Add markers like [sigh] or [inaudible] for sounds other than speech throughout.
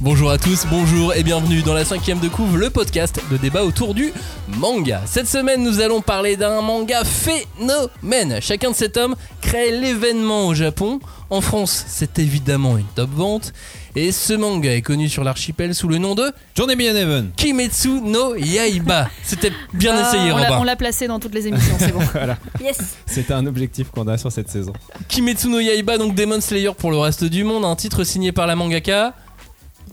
Bonjour à tous, bonjour et bienvenue dans la cinquième de couve, le podcast de débat autour du manga. Cette semaine, nous allons parler d'un manga phénomène. Chacun de ces tomes crée l'événement au Japon. En France, c'est évidemment une top vente. Et ce manga est connu sur l'archipel sous le nom de Journey in Heaven. Kimetsu no Yaiba. C'était bien Ah, essayé, on l'a- Robin. On l'a placé dans toutes les émissions, c'est bon. [laughs] Voilà. Yes. C'était un objectif qu'on a sur cette saison. Kimetsu no Yaiba, donc Demon Slayer pour le reste du monde. Un titre signé par la mangaka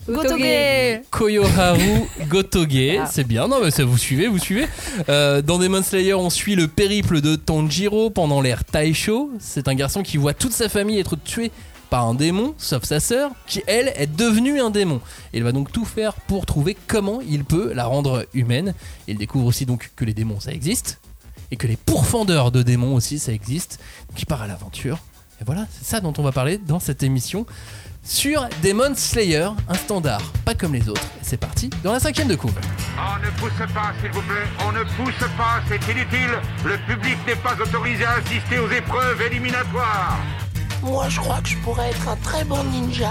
Gotoge. Koyoharu Gotoge. Ah. C'est bien, non mais ça vous suivez, vous suivez. Euh, dans Demon Slayer, on suit le périple de Tanjiro pendant l'ère Taisho. C'est un garçon qui voit toute sa famille être tuée par un démon, sauf sa sœur, qui elle est devenue un démon. Il va donc tout faire pour trouver comment il peut la rendre humaine. Il découvre aussi donc que les démons ça existe et que les pourfendeurs de démons aussi ça existe. Donc il part à l'aventure. Et voilà, c'est ça dont on va parler dans cette émission sur Demon Slayer, un standard pas comme les autres. C'est parti dans la cinquième de couve. On ne pousse pas, s'il vous plaît. On ne pousse pas, c'est inutile. Le public n'est pas autorisé à assister aux épreuves éliminatoires. Moi, je crois que je pourrais être un très bon ninja.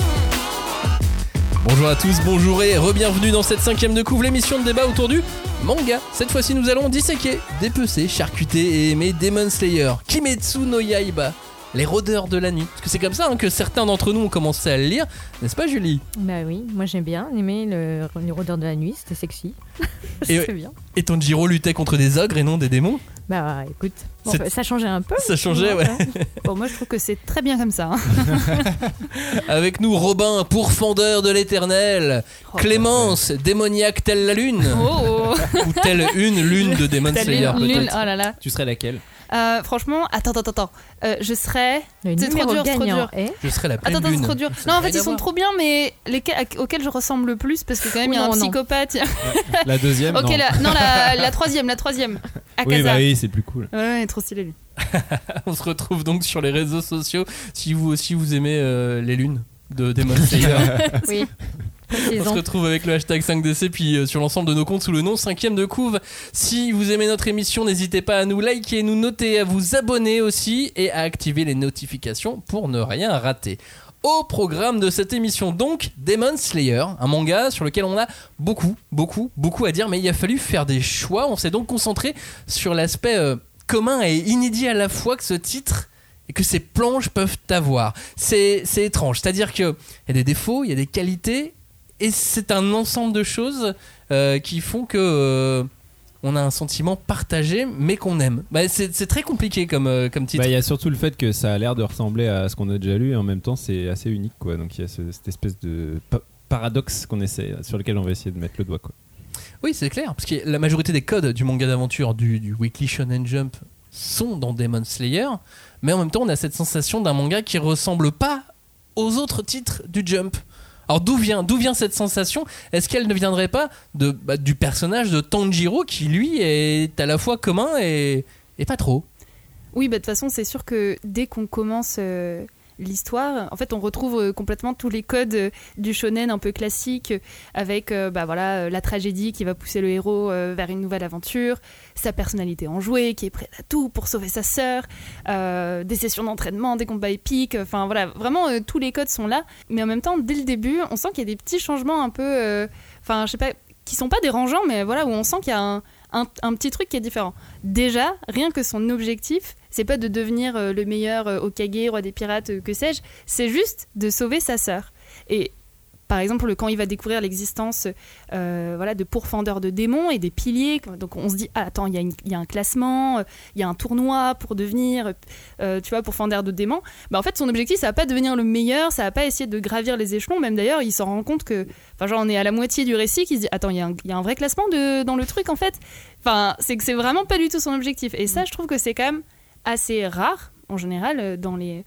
Bonjour à tous, bonjour et re-bienvenue dans cette cinquième de couve, l'émission de débat autour du manga. Cette fois-ci, nous allons disséquer, dépecer, charcuter et aimer Demon Slayer, Kimetsu no Yaiba, les rôdeurs de la nuit. Parce que c'est comme ça hein, que certains d'entre nous ont commencé à le lire, n'est-ce pas Julie? Bah oui, moi j'aime bien aimer le, les rôdeurs de la nuit, c'était sexy. [laughs] Et- c'est bien. Et Tanjiro luttait contre des ogres et non des démons? Bah écoute, bon, ça changeait un peu. Ça changeait, ouais. Bon, moi je trouve que c'est très bien comme ça. hein. [laughs] Avec nous Robin, pourfendeur de l'éternel, Oh, Clémence, démoniaque telle la lune, Oh, oh. ou telle une lune de [laughs] Demon Slayer peut-être. Oh là là. Tu serais laquelle? Euh, franchement, attends, attends, attends. Euh, je serais. C'est trop dur, c'est trop dur. Je serais la pleine Attends, attends, c'est lune. trop dur. Non, en fait, ils sont trop bien, mais lesquels, auxquels je ressemble le plus, parce que quand même, il y a Oui, un non, psychopathe. [laughs] La deuxième ok, non. la, non, la, la troisième, la troisième. Oui, Akaza. bah oui, c'est plus cool. Ouais, ouais, trop stylé lui. [laughs] On se retrouve donc sur les réseaux sociaux si vous aussi vous aimez euh, les lunes de Demon Slayer. [laughs] Oui. On se retrouve avec le hashtag 5DC puis euh, sur l'ensemble de nos comptes sous le nom 5ème de couve. Si vous aimez notre émission, n'hésitez pas à nous liker, nous noter, à vous abonner aussi et à activer les notifications pour ne rien rater. Au programme de cette émission donc Demon Slayer, un manga sur lequel on a beaucoup, beaucoup, beaucoup à dire, mais il a fallu faire des choix. On s'est donc concentré sur l'aspect euh, commun et inédit à la fois que ce titre et que ces planches peuvent avoir. C'est étrange, c'est-à-dire qu'il y a des défauts, il y a des qualités, et c'est un ensemble de choses euh, qui font que euh, on a un sentiment partagé, mais qu'on aime. Bah, c'est c'est très compliqué comme, euh, comme titre. Bah, il y a surtout le fait que ça a l'air de ressembler à ce qu'on a déjà lu et en même temps c'est assez unique quoi. Donc il y a ce- cette espèce de pa- paradoxe qu'on essaie, sur lequel on va essayer de mettre le doigt quoi. Oui, c'est clair, parce que la majorité des codes du manga d'aventure, du, du Weekly Shonen Jump, sont dans Demon Slayer, mais en même temps, on a cette sensation d'un manga qui ressemble pas aux autres titres du Jump. Alors d'où vient, cette sensation? Est-ce qu'elle ne viendrait pas bah, du personnage de Tanjiro qui lui est à la fois commun et, et pas trop? Oui, bah, de toute façon, c'est sûr que dès qu'on commence euh, l'histoire, en fait, on retrouve euh, complètement tous les codes euh, du shonen un peu classique, euh, avec euh, bah, voilà, euh, la tragédie qui va pousser le héros euh, vers une nouvelle aventure, sa personnalité enjouée qui est prête à tout pour sauver sa sœur, euh, des sessions d'entraînement, des combats épiques, enfin voilà, vraiment euh, tous les codes sont là. Mais en même temps, dès le début, on sent qu'il y a des petits changements un peu, euh, enfin, je sais pas, qui sont pas dérangeants, mais voilà, où on sent qu'il y a un- un petit truc qui est différent. Déjà, rien que son objectif, c'est pas de devenir euh, le meilleur euh, Okage, roi des pirates, euh, que sais-je, c'est juste de sauver sa sœur. Et par exemple, quand il va découvrir l'existence euh, voilà, de pourfendeurs de démons et des piliers, donc on se dit, ah, attends, il y, a y un classement, il y a un tournoi pour devenir, euh, tu vois, pourfendeur de démons. Bah, en fait, son objectif, ça va pas devenir le meilleur, ça va pas essayer de gravir les échelons, même d'ailleurs, il s'en rend compte que, enfin, genre, on est à la moitié du récit, qui se dit, attends, il y, a un- il y a un vrai classement de, dans le truc, en fait. Enfin, c'est que c'est vraiment pas du tout son objectif. Et ça, je trouve que c'est quand même assez rare, en général, euh, dans les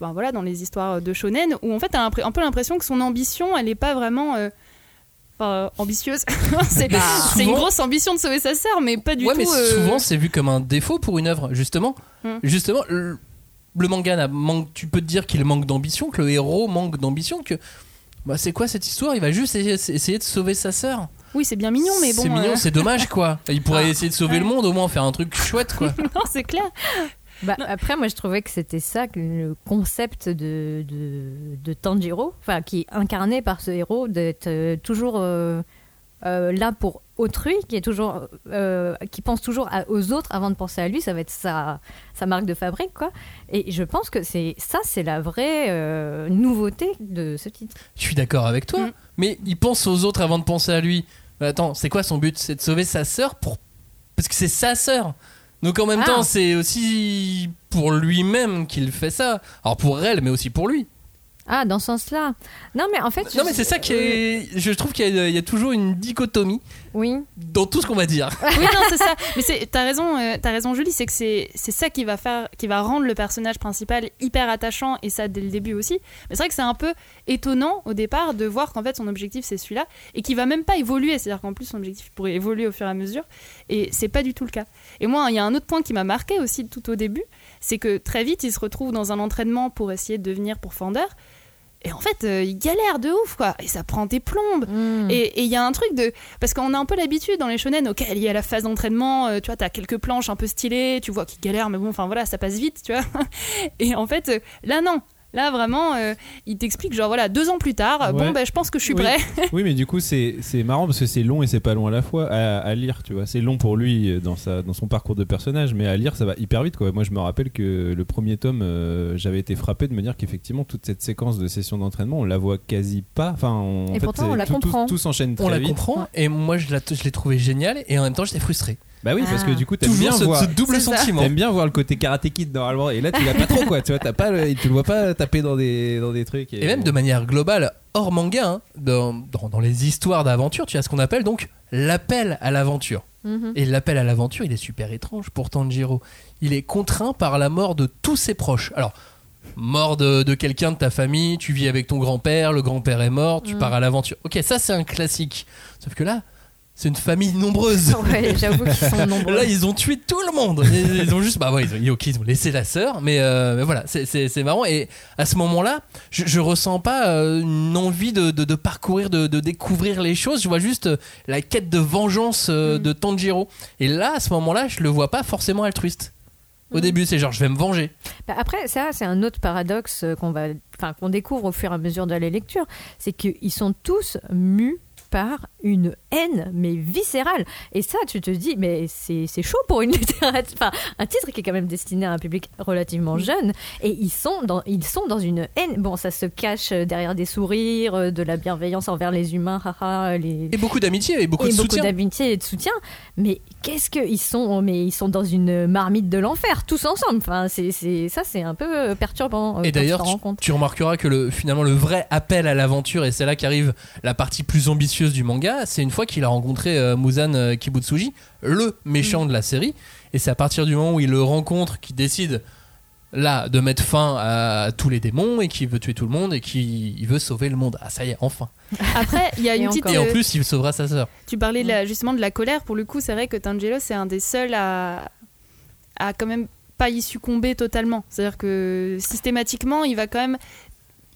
enfin, voilà, dans les histoires de shonen, où en fait, t'as un, un peu l'impression que son ambition, elle est pas vraiment. euh, ambitieuse. [laughs] c'est Bah, c'est une grosse ambition de sauver sa sœur, mais pas du ouais, tout. mais euh, souvent c'est vu comme un défaut pour une œuvre, justement. Hmm. Justement, le, le manga, manque, tu peux te dire qu'il manque d'ambition, que le héros manque d'ambition, que. Bah, c'est quoi cette histoire? Il va juste essayer, essayer de sauver sa sœur. Oui, c'est bien mignon, mais bon. c'est mignon, euh, c'est dommage quoi. Il pourrait Ah. essayer de sauver le monde, au moins faire un truc chouette quoi. [laughs] non, c'est clair. Bah, après, moi, je trouvais que c'était ça, que le concept de, de, de Tanjiro, enfin, qui est incarné par ce héros, d'être euh, toujours euh, euh, là pour autrui, qui est toujours, euh, qui pense toujours à- aux autres avant de penser à lui. Ça va être sa, sa marque de fabrique, quoi. Et je pense que c'est ça, c'est la vraie euh, nouveauté de ce titre. Je suis d'accord avec toi, Mm. mais il pense aux autres avant de penser à lui. Mais attends, c'est quoi son but? C'est de sauver sa sœur pour parce que c'est sa sœur. Donc en même Ah. temps, c'est aussi pour lui-même qu'il fait ça. Alors pour elle, mais aussi pour lui. Ah, dans ce sens-là. Non, mais en fait. Non je- mais c'est ça qui est. Je trouve qu'il y, a- il y a toujours une dichotomie Oui. dans tout ce qu'on va dire. [laughs] Oui, non, c'est ça. Mais c'est- t'as raison, euh, raison, Julie. C'est que c'est c'est ça qui va faire, qui va rendre le personnage principal hyper attachant et ça dès le début aussi. Mais c'est vrai que c'est un peu étonnant au départ de voir qu'en fait son objectif c'est celui-là et qui va même pas évoluer. C'est-à-dire qu'en plus son objectif pourrait évoluer au fur et à mesure et c'est pas du tout le cas. Et moi, il y a un autre point qui m'a marqué aussi tout au début, c'est que très vite il se retrouve dans un entraînement pour essayer de devenir pourfendeur. Et en fait, euh, il galère de ouf, quoi. Et ça prend des plombes. Mm. Et et il y a un truc de. Parce qu'on a un peu l'habitude dans les shonen, ok, il y a la phase d'entraînement, euh, tu vois, t'as quelques planches un peu stylées, tu vois qu'il galère, mais bon, enfin voilà, ça passe vite, tu vois. [laughs] Et en fait, euh, là, non. Là, vraiment, euh, il t'explique, genre, voilà, deux ans plus tard, euh, Ouais. bon, ben, je pense que je suis Oui. prêt. [laughs] Oui, mais du coup, c'est c'est marrant parce que c'est long et c'est pas long à la fois à, à lire, tu vois. C'est long pour lui euh, dans, sa, dans son parcours de personnage, mais à lire, ça va hyper vite, quoi. Moi, je me rappelle que le premier tome, euh, j'avais été frappé de me dire qu'effectivement, toute cette séquence de session d'entraînement, on la voit quasi pas. Enfin, on, en Et fait, pourtant, on c'est- la tout, comprend. Tout, s'enchaîne très On la vite. comprend et moi je la- je l'ai trouvé génial et en même temps j'étais frustré. Bah oui, parce que Ah. du coup, t'aimes bien Toujours ce, voir. ce double sentiment. T'aimes bien voir le côté karaté kid normalement, et là tu l'as pas trop quoi, tu vois, t'as pas, le- tu le vois pas taper dans des, dans des trucs. Et même de manière globale, hors manga, hein, dans, dans- dans les histoires d'aventure, tu as ce qu'on appelle donc l'appel à l'aventure. Mhm. Et l'appel à l'aventure, il est super étrange pour Tanjiro. Il est contraint par la mort de tous ses proches. Alors, mort de, de quelqu'un de ta famille, tu vis avec ton grand-père, le grand-père est mort, tu Mm. pars à l'aventure. Ok, ça c'est un classique. Sauf que là, c'est une famille nombreuse. [laughs] Ouais, j'avoue qu'ils sont nombreux. Là, ils ont tué tout le monde. Ils, ils ont juste, bah ouais, ils ont, ok, ils ont laissé la sœur, mais, euh, mais voilà, c'est- marrant. Et à ce moment-là, je, je ressens pas euh, une envie de, de- de parcourir, de, de découvrir les choses. Je vois juste euh, la quête de vengeance Mm. de Tanjiro. Et là, à ce moment-là, je le vois pas forcément altruiste. Au Mm. début, c'est genre, je vais me venger. Bah, après, ça, c'est un autre paradoxe qu'on va, enfin, qu'on découvre au fur et à mesure de la lecture, c'est qu'ils sont tous mus par une haine, mais viscérale. Et ça, tu te dis, mais c'est chaud pour une [laughs] littérature, enfin, un titre qui est quand même destiné à un public relativement jeune. Et ils sont dans, ils sont dans une haine. Bon, ça se cache derrière des sourires, euh, de la bienveillance envers les humains, haha, les, Et beaucoup d'amitié et beaucoup et de beaucoup soutien. d'amitié et de soutien. Mais qu'est-ce que ils sont Mais ils sont dans une marmite de l'enfer tous ensemble. Enfin, c'est ça, c'est un peu euh, perturbant. euh, Et d'ailleurs, tu, remarqueras que le, finalement, le vrai appel à l'aventure, et c'est là qu'arrive la partie plus ambitieuse du manga, c'est une fois qu'il a rencontré euh, Muzan euh, Kibutsuji, le méchant de la série. Et c'est à partir du moment où il le rencontre qu'il décide là de mettre fin à tous les démons et qu'il veut tuer tout le monde et qu'il il veut sauver le monde. Ah, ça y est, enfin. [laughs] Après, il y a Et une petite. encore. Et en euh, plus, il sauvera sa sœur. Tu parlais de la- justement de la colère. Pour le coup, c'est vrai que Tangelo, c'est un des seuls à, à quand même pas y succomber totalement. C'est-à-dire que systématiquement, il va quand même.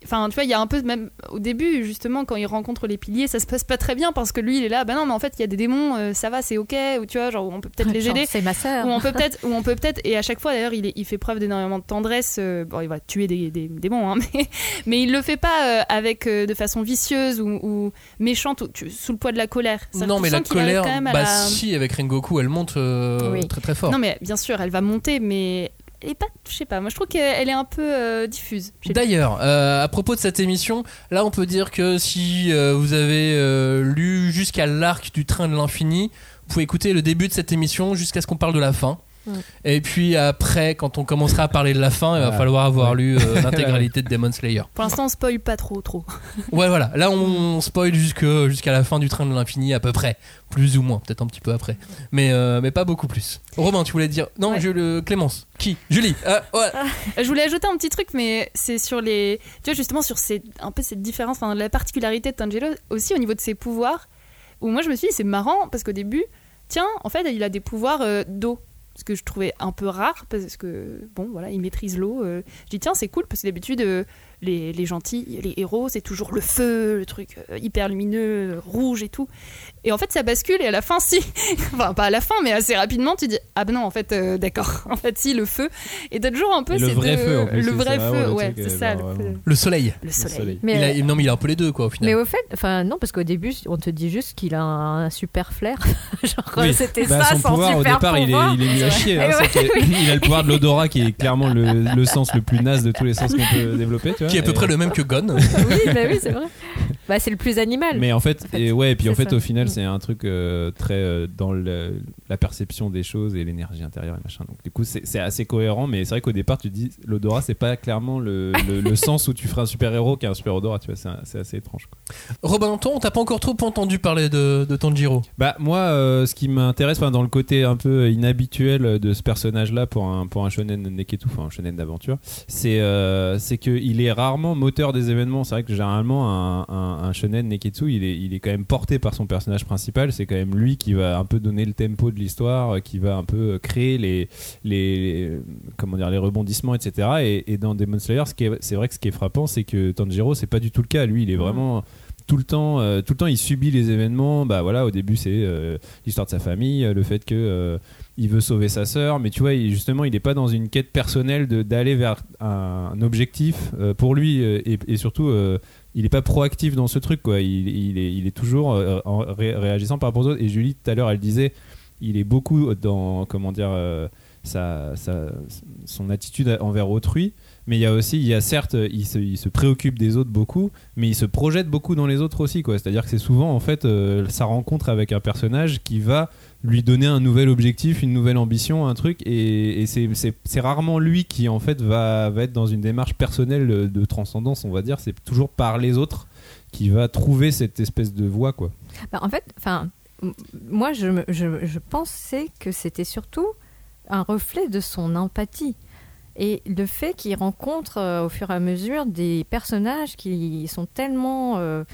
Enfin, tu vois, il y a un peu même au début, justement, quand il rencontre les piliers, ça se passe pas très bien parce que lui, il est là. Ben non, mais en fait, il y a des démons, euh, ça va, c'est ok. Ou tu vois, genre, on peut peut-être les aider. C'est ma sœur. Ou on peut peut-être, [laughs] ou on peut peut-être, et à chaque fois d'ailleurs, il, est- il fait preuve d'énormément de tendresse. euh, bon, il va tuer des, des démons, hein, [laughs] mais, mais il le fait pas euh, avec euh, de façon vicieuse ou, ou méchante, ou, tu- sous le poids de la colère. Non, mais la colère, quand même à bah la- si, avec Rengoku, elle monte euh, Oui. très très fort. Non, mais bien sûr, elle va monter, mais elle est pas, je sais pas. Moi, je trouve qu'elle est un peu euh, diffuse. D'ailleurs, euh, à propos de cette émission, là on peut dire que si euh, vous avez lu jusqu'à l'arc du train de l'infini, vous pouvez écouter le début de cette émission jusqu'à ce qu'on parle de la fin. Ouais. Et puis après, quand on commencera à parler de la fin, il va falloir avoir Ouais. lu euh, [laughs] l'intégralité de Demon Slayer. Pour l'instant, on spoil pas trop, trop. [laughs] Ouais, voilà. Là, on spoil jusque- jusqu'à la fin du train de l'infini, à peu près. Plus ou moins, peut-être un petit peu après. Mais, euh, mais pas beaucoup plus. Romain, tu voulais dire? Non, Ouais. je le. Clémence. Qui? Julie. Ah, ouais. Euh, Je voulais ajouter un petit truc, mais c'est sur les. Tu vois, justement, sur ces, un peu cette différence, enfin, la particularité de Tangelo, aussi au niveau de ses pouvoirs. où moi je me suis dit c'est marrant parce qu'au début, tiens, en fait, il a des pouvoirs euh, d'eau. Ce que je trouvais un peu rare parce que, bon, voilà, il maîtrise l'eau. euh. Je dis, tiens, c'est cool parce que d'habitude, euh, les, les gentils, les héros, c'est toujours le feu, le truc euh, hyper lumineux, euh, rouge et tout. Et en fait, ça bascule et à la fin, si. [laughs] enfin, pas à la fin, mais assez rapidement, tu dis, ah ben non, en fait, euh, d'accord. [laughs] En fait, si, le feu. Et t'as toujours un peu le vrai feu, en plus, Le vrai ça, feu, ouais, c'est ça, genre, le, feu. vraiment. Le soleil. le Le soleil. Mais, Il a- euh, non, mais il a un peu les deux, quoi, au final. mais au fait, enfin non, parce qu'au début, on te dit juste qu'il a un super flair. [laughs] Genre, Oui. c'était Bah, ça, son son pouvoir au super départ il est, pouvoir. il est nul à chier. hein, il a le pouvoir de l'odorat qui est clairement le, le sens le plus naze de tous les sens qu'on peut développer. Tu vois, Qui est à peu près le même que Gon. oui, bah oui, c'est vrai. Bah, c'est le plus animal. Mais en fait, En fait, et ouais, et puis en fait, ça. au final, Mm. c'est un truc euh, très euh, dans le- la perception des choses et l'énergie intérieure et machin. Donc, du coup, c'est c'est assez cohérent, mais c'est vrai qu'au départ, tu te dis l'odorat, c'est pas clairement le, le- le [laughs] sens où tu ferais un super héros qui a un super odorat. Tu vois, c'est assez étrange. quoi. Robin, toi, on t'a pas encore trop entendu parler de, de Tanjiro. Bah moi, euh, ce qui m'intéresse, dans le côté un peu inhabituel de ce personnage-là pour un pour un shonen neketsu, enfin un shonen d'aventure, c'est euh, c'est que il est rarement moteur des événements. C'est vrai que généralement un, un, un shonen neketsu, il est il est quand même porté par son personnage principal. C'est quand même lui qui va un peu donner le tempo de l'histoire, euh, qui va un peu créer les les, les- comment dire les rebondissements, etc. Et, et dans Demon Slayer, ce c'est vrai que ce qui est frappant, c'est que Tanjiro, c'est pas du tout le cas. Lui, il est vraiment tout le temps, euh, tout le temps, il subit les événements. Bah voilà, au début, c'est euh, l'histoire de sa famille, euh, le fait que euh, il veut sauver sa sœur, mais tu vois, justement, il n'est pas dans une quête personnelle d'aller vers un, objectif euh, pour lui, euh, et, surtout, euh, il n'est pas proactif dans ce truc, quoi. Il, est, il est toujours en ré- réagissant par rapport aux autres. Et Julie, tout à l'heure, elle disait, il est beaucoup dans, comment dire, sa, sa- son attitude envers autrui. Mais il y a aussi, il y a certes, il se, il se préoccupe des autres beaucoup, mais il se projette beaucoup dans les autres aussi, quoi. C'est-à-dire que c'est souvent, en fait, sa rencontre avec un personnage qui va lui donner un nouvel objectif, une nouvelle ambition, un truc, et, c'est- rarement lui qui, en fait, va, être dans une démarche personnelle de transcendance, on va dire. C'est toujours par les autres qui va trouver cette espèce de voie, quoi. Bah, en fait, enfin, moi, je, je, pensais que c'était surtout un reflet de son empathie. Et le fait qu'il rencontre euh, au fur et à mesure des personnages qui sont tellement euh,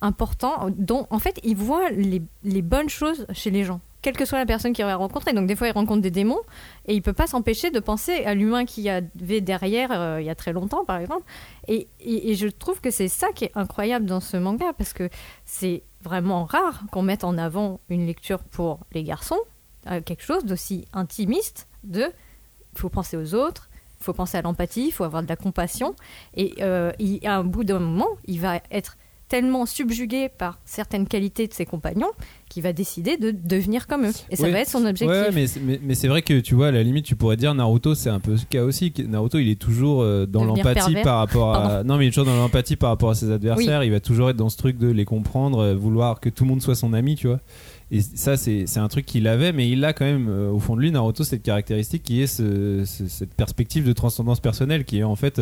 importants, dont en fait il voit les bonnes choses chez les gens, quelle que soit la personne qu'il va rencontrer. Donc des fois il rencontre des démons et il peut pas s'empêcher de penser à l'humain qu'il y avait derrière euh, il y a très longtemps par exemple. Et, je trouve que c'est ça qui est incroyable dans ce manga parce que c'est vraiment rare qu'on mette en avant une lecture pour les garçons, euh, quelque chose d'aussi intimiste de faut penser aux autres, faut penser à l'empathie, il faut avoir de la compassion. Et euh, à un bout d'un moment, il va être tellement subjugué par certaines qualités de ses compagnons qu'il va décider de devenir comme eux. Et ça va être son objectif. Ouais, mais, c'est- mais, mais c'est vrai que tu vois, à la limite, tu pourrais dire Naruto, c'est un peu ce cas aussi. que Naruto, il est toujours euh, dans l'empathie par rapport à. Pardon. Non, mais il est toujours dans l'empathie par rapport à ses adversaires. Il va toujours être dans ce truc de les comprendre, euh, vouloir que tout le monde soit son ami, tu vois. Et ça, c'est c'est un truc qu'il avait, mais il a quand même euh, au fond de lui, Naruto, cette caractéristique qui est ce- ce- cette perspective de transcendance personnelle qui est en fait.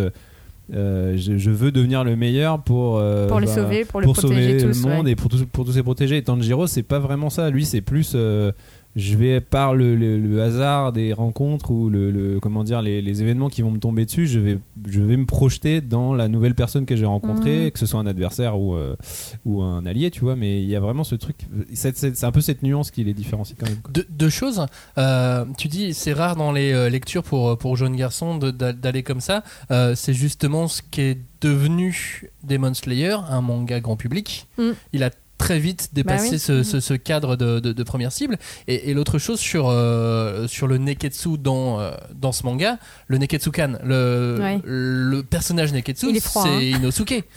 Euh, je, je veux devenir le meilleur pour euh, Pour les bah, sauver, pour protéger sauver tous, le monde ouais. et pour, tous- pour tous les protéger. Et Tanjiro, c'est pas vraiment ça. Lui, c'est plus. euh, je vais par le, le- le hasard des rencontres ou le, le- comment dire les, les événements qui vont me tomber dessus, je vais je vais me projeter dans la nouvelle personne que j'ai rencontrée, Mhm. que ce soit un adversaire ou euh, ou un allié, tu vois. Mais il y a vraiment ce truc. C'est un peu cette nuance qui les différencie quand même. quoi. Deux, deux choses. Euh, tu dis c'est rare dans les euh, lectures pour, pour jeunes garçons de- d'a- d'aller comme ça. Euh, c'est justement ce qui est devenu Demon Slayer, un manga grand public. Mm. Il a très vite dépassé Bah oui. ce, ce- ce cadre de, de- de première cible. Et, et l'autre chose sur, euh, sur le Neketsu dans, euh, dans ce manga, le Neketsukan, le, Ouais. le personnage Neketsu, c'est hein. Inosuke. [laughs]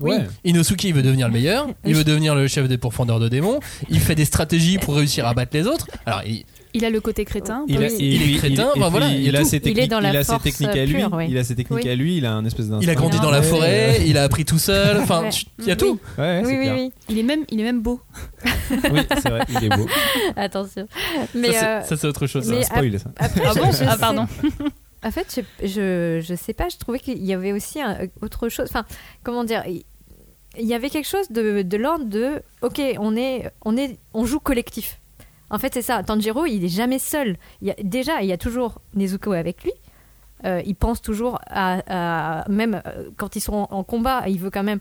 Oui. Ouais. Inosuke, il veut devenir le meilleur, il veut devenir le chef des pourfendeurs de démons, il fait des stratégies pour réussir à battre les autres. Alors, il, Il a le côté crétin. Il, a, oui. il est crétin, bah voilà, il y a il a ses Il est techniques, dans la il a ses techniques à lui, pure, ouais. il a ses techniques Oui. à lui, il a un espèce d'un. il a grandi dans la forêt, il a appris tout seul, enfin, Ouais. il y a Oui. tout. Ouais, oui, oui, oui. Il est même, il est même beau. Oui, c'est vrai, il est beau. [laughs] Attention. Mais ça, c'est- euh, ça, c'est autre chose. mais ça. Spoil ça. après, Ah bon Ah pardon. En fait, je, je, je sais pas, je trouvais qu'il y avait aussi un- autre chose. Enfin, comment dire Il il y avait quelque chose de, de l'ordre de OK, on, est, on, est, on joue collectif. En fait, c'est ça. Tanjiro, il est jamais seul. Il y a, déjà, il y a toujours Nezuko avec lui. Euh, il pense toujours à, à- même euh, quand ils sont en, en combat, il veut quand même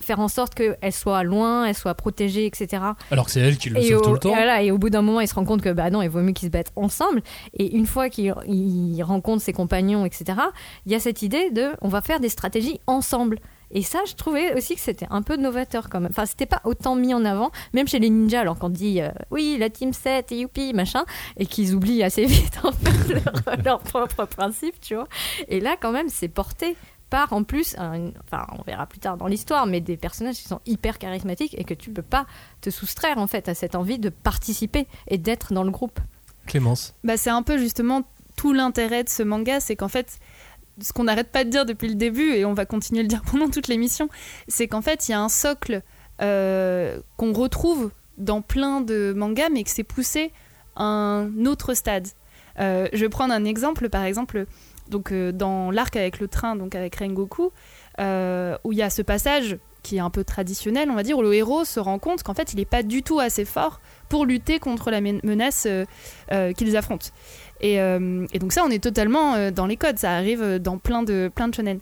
faire en sorte qu'elle soit loin, elle soit protégée, etc. Alors que c'est elle qui le Et sauve au, tout le temps. et voilà, et au bout d'un moment, il se rend compte que bah non, il vaut mieux qu'ils se battent ensemble. Et une fois qu'il il rencontre ses compagnons, etc., il y a cette idée de on va faire des stratégies ensemble. Et ça, je trouvais aussi que c'était un peu novateur quand même. Enfin, c'était pas autant mis en avant, même chez les ninjas, alors qu'on dit euh, oui, la team 7 et youpi, machin, et qu'ils oublient assez vite [laughs] en fait leur, leur propre principe, tu vois. Et là, quand même, c'est porté par en plus, un- enfin, on verra plus tard dans l'histoire, mais des personnages qui sont hyper charismatiques et que tu peux pas te soustraire en fait à cette envie de participer et d'être dans le groupe. Clémence. Bah, c'est un peu justement tout l'intérêt de ce manga, c'est qu'en fait, ce qu'on n'arrête pas de dire depuis le début, et on va continuer à le dire pendant toute l'émission, c'est qu'en fait, il y a un socle euh, qu'on retrouve dans plein de mangas, mais que c'est poussé à un autre stade. Euh, je vais prendre un exemple, par exemple, donc, euh, dans l'arc avec le train, donc avec Rengoku, où il y a ce passage qui est un peu traditionnel, on va dire, où le héros se rend compte qu'en fait, il n'est pas du tout assez fort pour lutter contre la men- menace qu'ils affrontent. Et, euh, et donc ça, on est totalement euh, dans les codes, ça arrive euh, dans plein de, plein de shonen.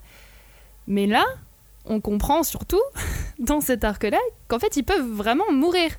Mais là, on comprend surtout, [laughs] dans cet arc-là, qu'en fait, ils peuvent vraiment mourir.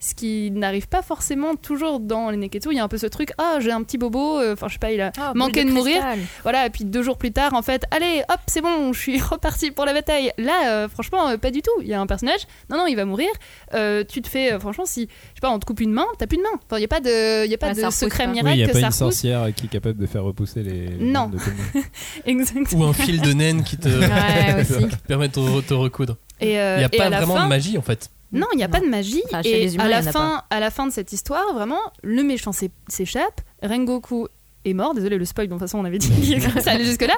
Ce qui n'arrive pas forcément toujours dans les Neketsu. Il y a un peu ce truc, ah, j'ai un petit bobo, euh, enfin, je sais pas, il a Ah, manqué de mourir. Voilà, et puis deux jours plus tard, en fait, allez, hop, c'est bon, je suis [laughs] reparti pour la bataille. Là, euh, franchement, euh, pas du tout. Il y a un personnage, non, non, il va mourir. Euh, tu te fais, euh, franchement, si, je sais pas, on te coupe une main, t'as plus de main. Enfin, il n'y a pas de, il y a pas Ah, de repousse secret pas. miracle Oui, il n'y a que pas ça une sorcière qui est capable de faire repousser les. Non. [laughs] Exactement. Ou un fil de naine qui te Ouais, [laughs] aussi. permet de te, te recoudre. Et, Il n'y a pas vraiment fin, de magie en fait. Non, il n'y a pas de magie. Enfin, et les humains, à, la fin, à la fin de cette histoire, vraiment, le méchant s'é- s'échappe. Rengoku est mort. Désolé, le spoil, de toute façon, on avait dit que ça allait jusque-là.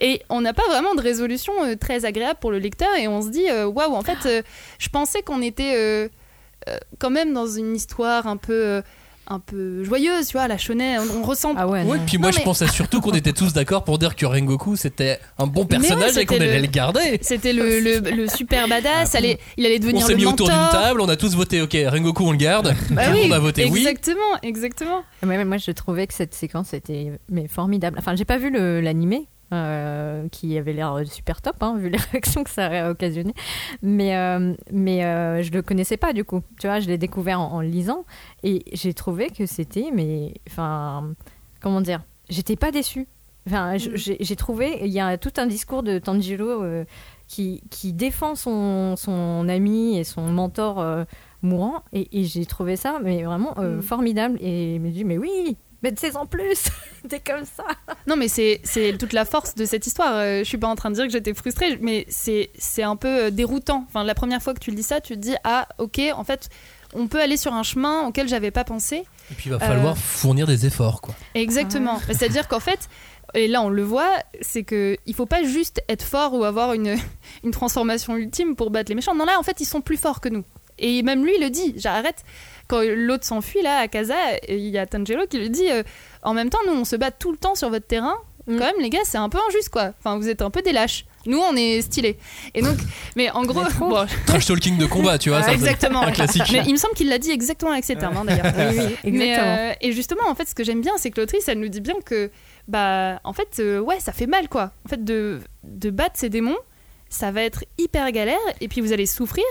Et on n'a pas vraiment de résolution euh, très agréable pour le lecteur. Et on se dit, euh, waouh, en fait, euh, je pensais qu'on était euh, quand même dans une histoire un peu. Un peu joyeuse, tu vois, la shonen, on, on ressent Ah ouais, puis moi Non, je mais- pensais surtout qu'on était tous d'accord pour dire que Rengoku c'était un bon ouais, personnage et qu'on allait le- garder. C'était le, le, le super badass, allait, il allait On devenir s'est le mis autour d'une table, on a tous voté ok, Rengoku on le garde. Bah oui, monde a voté oui. exactement, exactement. Mais moi, je trouvais que cette séquence était mais formidable. Enfin, j'ai pas vu le- l'animé. Euh, qui avait l'air super top, hein, vu les [laughs] réactions que ça a occasionné. Mais, euh, mais euh, je le connaissais pas du coup. Tu vois, je l'ai découvert en, en lisant et j'ai trouvé que c'était, mais enfin, comment dire, j'étais pas déçue. Enfin, je- j'ai trouvé, il y a tout un discours de Tanjiro euh, qui, qui défend son, son ami et son mentor mourant et, et j'ai trouvé ça mais vraiment euh, Mm. formidable et je me dis mais oui mettez en plus [laughs] t'es comme ça Non, mais c'est c'est toute la force de cette histoire. Euh, je suis pas en train de dire que j'étais frustrée, mais c'est c'est un peu euh, déroutant. Enfin, la première fois que tu le dis ça, tu te dis ah ok, en fait, on peut aller sur un chemin auquel j'avais pas pensé. Et puis il va falloir Euh, fournir des efforts quoi. Exactement. C'est-à-dire qu'en fait, et là on le voit, c'est que il faut pas juste être fort ou avoir une [laughs] une transformation ultime pour battre les méchants. Non là, en fait, ils sont plus forts que nous. Et même lui, il le dit. J'arrête. Quand l'autre s'enfuit là à Casa, il y a Tanjiro qui lui dit euh, en même temps, nous on se bat tout le temps sur votre terrain. Mm. Quand même, les gars, c'est un peu injuste quoi. Enfin, vous êtes un peu des lâches. Nous, on est stylés. Et donc, mais en gros, bon, [laughs] Trash talking de combat, tu vois, ça, exactement. un classique. Mais il me semble qu'il l'a dit exactement avec ces termes, hein, d'ailleurs. [laughs] oui, oui, Mais, exactement euh, et justement, en fait, ce que j'aime bien, c'est que l'autrice, elle nous dit bien que, bah, en fait, euh, ouais, ça fait mal, quoi. En fait, de, de battre ces démons, ça va être hyper galère, et puis vous allez souffrir.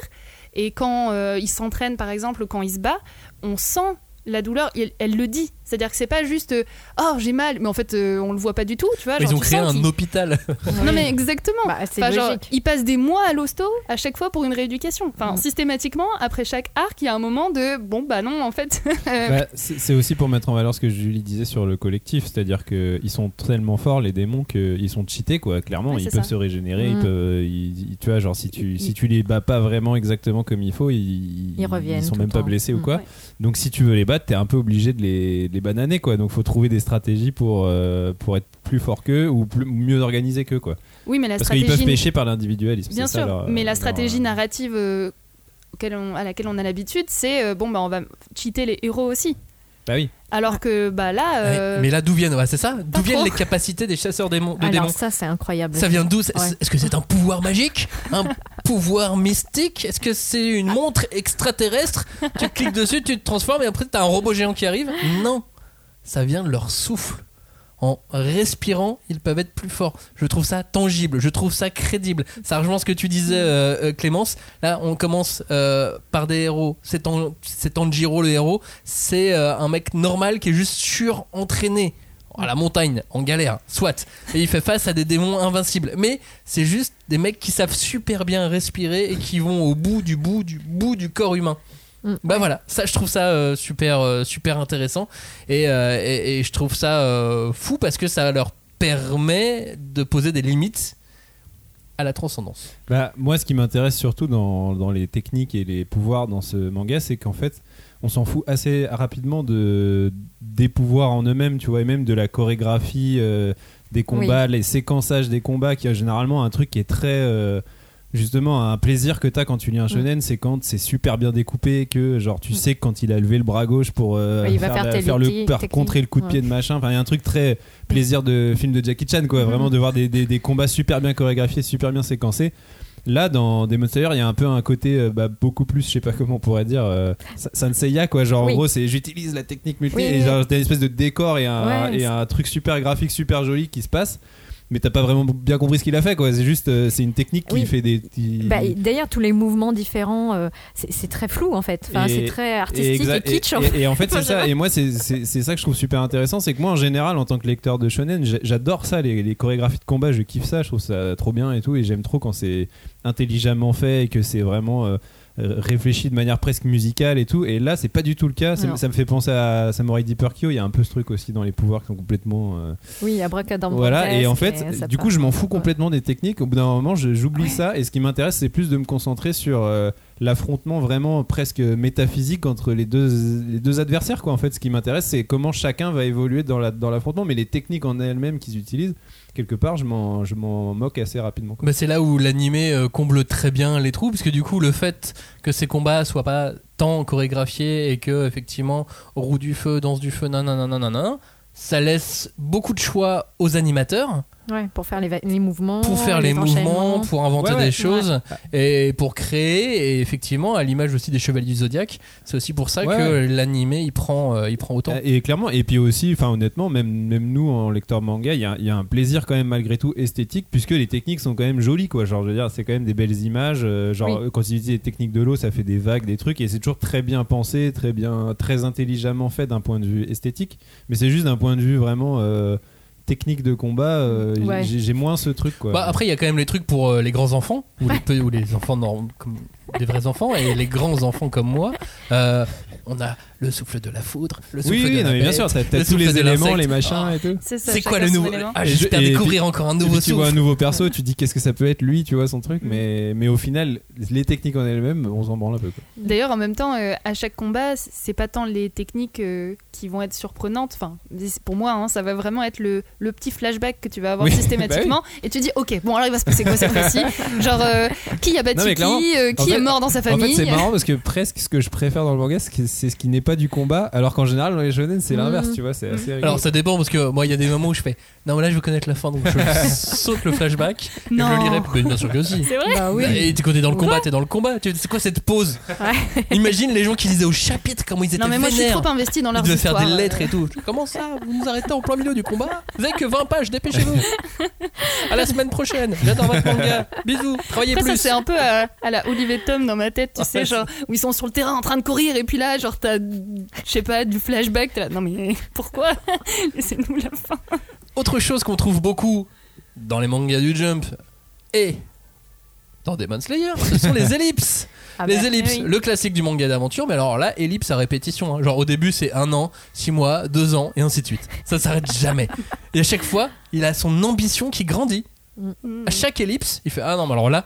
Et quand euh, il s'entraîne, par exemple, quand il se bat, on sent la douleur, elle le dit. C'est-à-dire que c'est pas juste euh, oh j'ai mal, mais en fait euh, on le voit pas du tout, tu vois. Ils ont créé sens un hôpital. [laughs] Non mais exactement. Bah, c'est Enfin, genre, logique. il passe des mois à l'hosto à chaque fois pour une rééducation. Enfin, Mm. systématiquement, après chaque arc, il y a un moment de bon bah non en fait. [laughs] Bah, c'est aussi pour mettre en valeur ce que Julie disait sur le collectif, c'est-à-dire qu'ils sont tellement forts les démons qu'ils sont cheatés quoi. Clairement, Ouais, ils peuvent ça. se régénérer, ils Mm. peuvent, ils- ils- tu vois, genre si tu si tu les bats pas vraiment exactement comme il faut, ils, Ils reviennent sont tout même pas temps. blessés ou Mm. quoi. Ouais. Donc si tu veux les battre, t'es un peu obligé de les, de les bananer quoi. Donc faut trouver des stratégies pour euh, pour être plus fort qu'eux ou plus- mieux organisé qu'eux quoi. oui mais la Parce qu'ils peuvent stratégie. pêcher par l'individualisme. Bien c'est ça, sûr, leur- mais la leur- stratégie narrative euh, on- à laquelle on a l'habitude, c'est euh, bon bah on va cheater les héros aussi. Bah oui. Alors que bah là. euh, Ouais, Mais là, d'où viennent, ouais, c'est ça D'où viennent les capacités des chasseurs démons, de alors démons ça c'est incroyable Ça vient d'où Ouais. Est-ce que c'est un pouvoir magique Un pouvoir mystique Est-ce que c'est une montre extraterrestre Tu cliques dessus, tu te transformes et après t'as un robot géant qui arrive? Non Ça vient de leur souffle. En respirant, ils peuvent être plus forts. Je trouve ça tangible, je trouve ça crédible. Ça rejoint ce que tu disais, euh, euh, Clémence. Là, on commence euh, par des héros. C'est Tan- c'est Tanjiro le héros. C'est euh, un mec normal qui est juste surentraîné à la montagne, en galère, soit. Et il fait face à des démons invincibles. Mais c'est juste des mecs qui savent super bien respirer et qui vont au bout du bout du bout du corps humain. Mm. Bah voilà, ça je trouve ça euh, super euh, super intéressant et, euh, et, et je trouve ça euh, fou parce que ça leur permet de poser des limites à la transcendance. Bah, moi, ce qui m'intéresse surtout dans, dans les techniques et les pouvoirs dans ce manga, c'est qu'en fait, on s'en fout assez rapidement de, des pouvoirs en eux-mêmes, tu vois, et même de la chorégraphie euh, des combats, les séquençages des combats, qui est généralement un truc qui est très. Justement, un plaisir que t'as quand tu lis un shonen, c'est quand c'est super bien découpé, que genre tu sais que quand il a levé le bras gauche pour euh, Ouais, il va faire, la- le contrer le coup de pied Ouais. de machin. Enfin, il y a un truc très plaisir de film de Jackie Chan, quoi. Vraiment de voir des, des- des combats super bien chorégraphiés, super bien séquencés. Là, dans Demon Slayer, il y a un peu un côté euh, bah, beaucoup plus, je sais pas comment on pourrait dire, euh, Sa- Sanseiya, quoi. Genre, Oui. en gros, c'est j'utilise la technique multi Oui, et genre, t'as une espèce de décor et un, Ouais, et c'est- un truc super graphique, super joli qui se passe. Mais t'as pas vraiment bien compris ce qu'il a fait, quoi. C'est juste, euh, c'est une technique qui Oui. fait des. qui- Bah, et D'ailleurs, tous les mouvements différents, euh, c'est très flou en fait. Enfin, Et- c'est très artistique et, exa- kitsch. et- en et- fait. et en fait, Moi, c'est ça. Et moi, c'est- ça que je trouve super intéressant. C'est que moi, en général, en tant que lecteur de shonen, j'a- j'adore ça, les, les chorégraphies de combat. Je kiffe ça. Je trouve ça trop bien et tout. Et j'aime trop quand c'est intelligemment fait et que c'est vraiment euh, réfléchi de manière presque musicale et tout. Et là, c'est pas du tout le cas. Ça, me fait penser à Samurai Deeper Kyo. Il y a un peu ce truc aussi dans les pouvoirs qui sont complètement. euh, Oui, abracadabra. voilà, et en fait, du coup, je m'en fous complètement des techniques. Au bout d'un moment, j'oublie ça. Et ce qui m'intéresse, c'est plus de me concentrer sur euh, l'affrontement vraiment presque métaphysique entre les deux, les deux adversaires. Quoi. En fait, ce qui m'intéresse, c'est comment chacun va évoluer dans la- dans l'affrontement. Mais les techniques en elles-mêmes qu'ils utilisent, quelque part, je m'en je m'en moque assez rapidement. Bah, c'est là où l'animé euh, comble très bien les trous, parce que du coup, le fait que ces combats soient pas tant chorégraphiés et que, effectivement, roue du feu, danse du feu, nanana, nanana, ça laisse beaucoup de choix aux animateurs Ouais, pour faire les, mouvements. pour faire les, mouvements, enchaînements. pour inventer Ouais, ouais. des choses et pour créer. Et effectivement, à l'image aussi des Chevaliers du Zodiac, c'est aussi pour ça Ouais, que l'animé il prend, euh, il prend autant. Et clairement, et puis aussi, enfin honnêtement, même, même nous en lecteur manga, il y a, il y a un plaisir quand même malgré tout esthétique, puisque les techniques sont quand même jolies, quoi. Genre, je veux dire, c'est quand même des belles images. euh, genre, Oui. quand ils utilisent les techniques de l'eau, ça fait des vagues, des trucs, et c'est toujours très bien pensé, très bien, très intelligemment fait d'un point de vue esthétique. Mais c'est juste d'un point de vue vraiment euh, technique de combat, euh, Ouais. j'ai j'ai moins ce truc, quoi. Bah, après, il y a quand même les trucs pour euh, les grands enfants, ou, les, pe- ou les enfants norm- comme des vrais enfants, et les grands enfants comme moi. Euh, on a le souffle de la foudre, le souffle oui, de oui, la non, mais bien bête, sûr, t'as t'as le tous souffle les éléments, les machins et tout. C'est ça, C'est quoi le nouveau. Ah, J'espère découvrir puis- encore un nouveau puis tu vois un souffle. nouveau perso, tu dis qu'est-ce que ça peut être lui, tu vois son truc, mais, mais au final, les techniques en elles-mêmes, on s'en branle un peu. Quoi. D'ailleurs, en même temps, euh, à chaque combat, c'est pas tant les techniques euh, qui vont être surprenantes. Enfin, c'est- pour moi, hein, ça va vraiment être le, le petit flashback que tu vas avoir Oui, [laughs] systématiquement. Et tu dis, ok, bon, alors il va se passer quoi cette fois-ci? Genre, euh, qui a battu qui euh, est mort dans sa En fait, famille c'est marrant parce que presque ce que je préfère dans le manga, c'est ce qui n'est pas du combat, alors qu'en général, dans les shonen, c'est l'inverse, tu vois, c'est assez rigolo. Alors ça dépend parce que moi il y a des moments où je fais non mais là je veux connaître la fin donc je [laughs] saute le flashback et je le lirai Mais bien sûr que si. C'est vrai Bah oui. Et tu es dans le combat, t'es dans le combat. C'est quoi cette pause Imagine les gens qui lisaient au chapitre comment ils étaient Non, mais moi, je suis trop investie dans Ils leurs devaient faire des lettres euh. et tout. Comment ça Vous nous arrêtez en plein milieu du combat Vous avez que 20 pages, dépêchez-vous. [laughs] À la semaine prochaine. J'adore votre manga. Bisous. Travaillez Après, ça, plus. c'est un peu à, à la Olivier Dans ma tête, tu sais, genre, où ils sont sur le terrain en train de courir, et puis là, genre, t'as, je sais pas, du flashback, t'es là, non mais [laughs] pourquoi? [laughs] Laissez-nous la fin. Autre chose qu'on trouve beaucoup dans les mangas du Jump et dans Demon Slayer, ce sont les [laughs] ellipses. Ah les bah, ellipses, oui. le classique du manga d'aventure, mais alors là, ellipse à répétition. hein. Genre au début, c'est un an, six mois, deux ans, et ainsi de suite. Ça s'arrête jamais. Et à chaque fois, il a son ambition qui grandit. À chaque ellipse, il fait Ah non, mais alors là,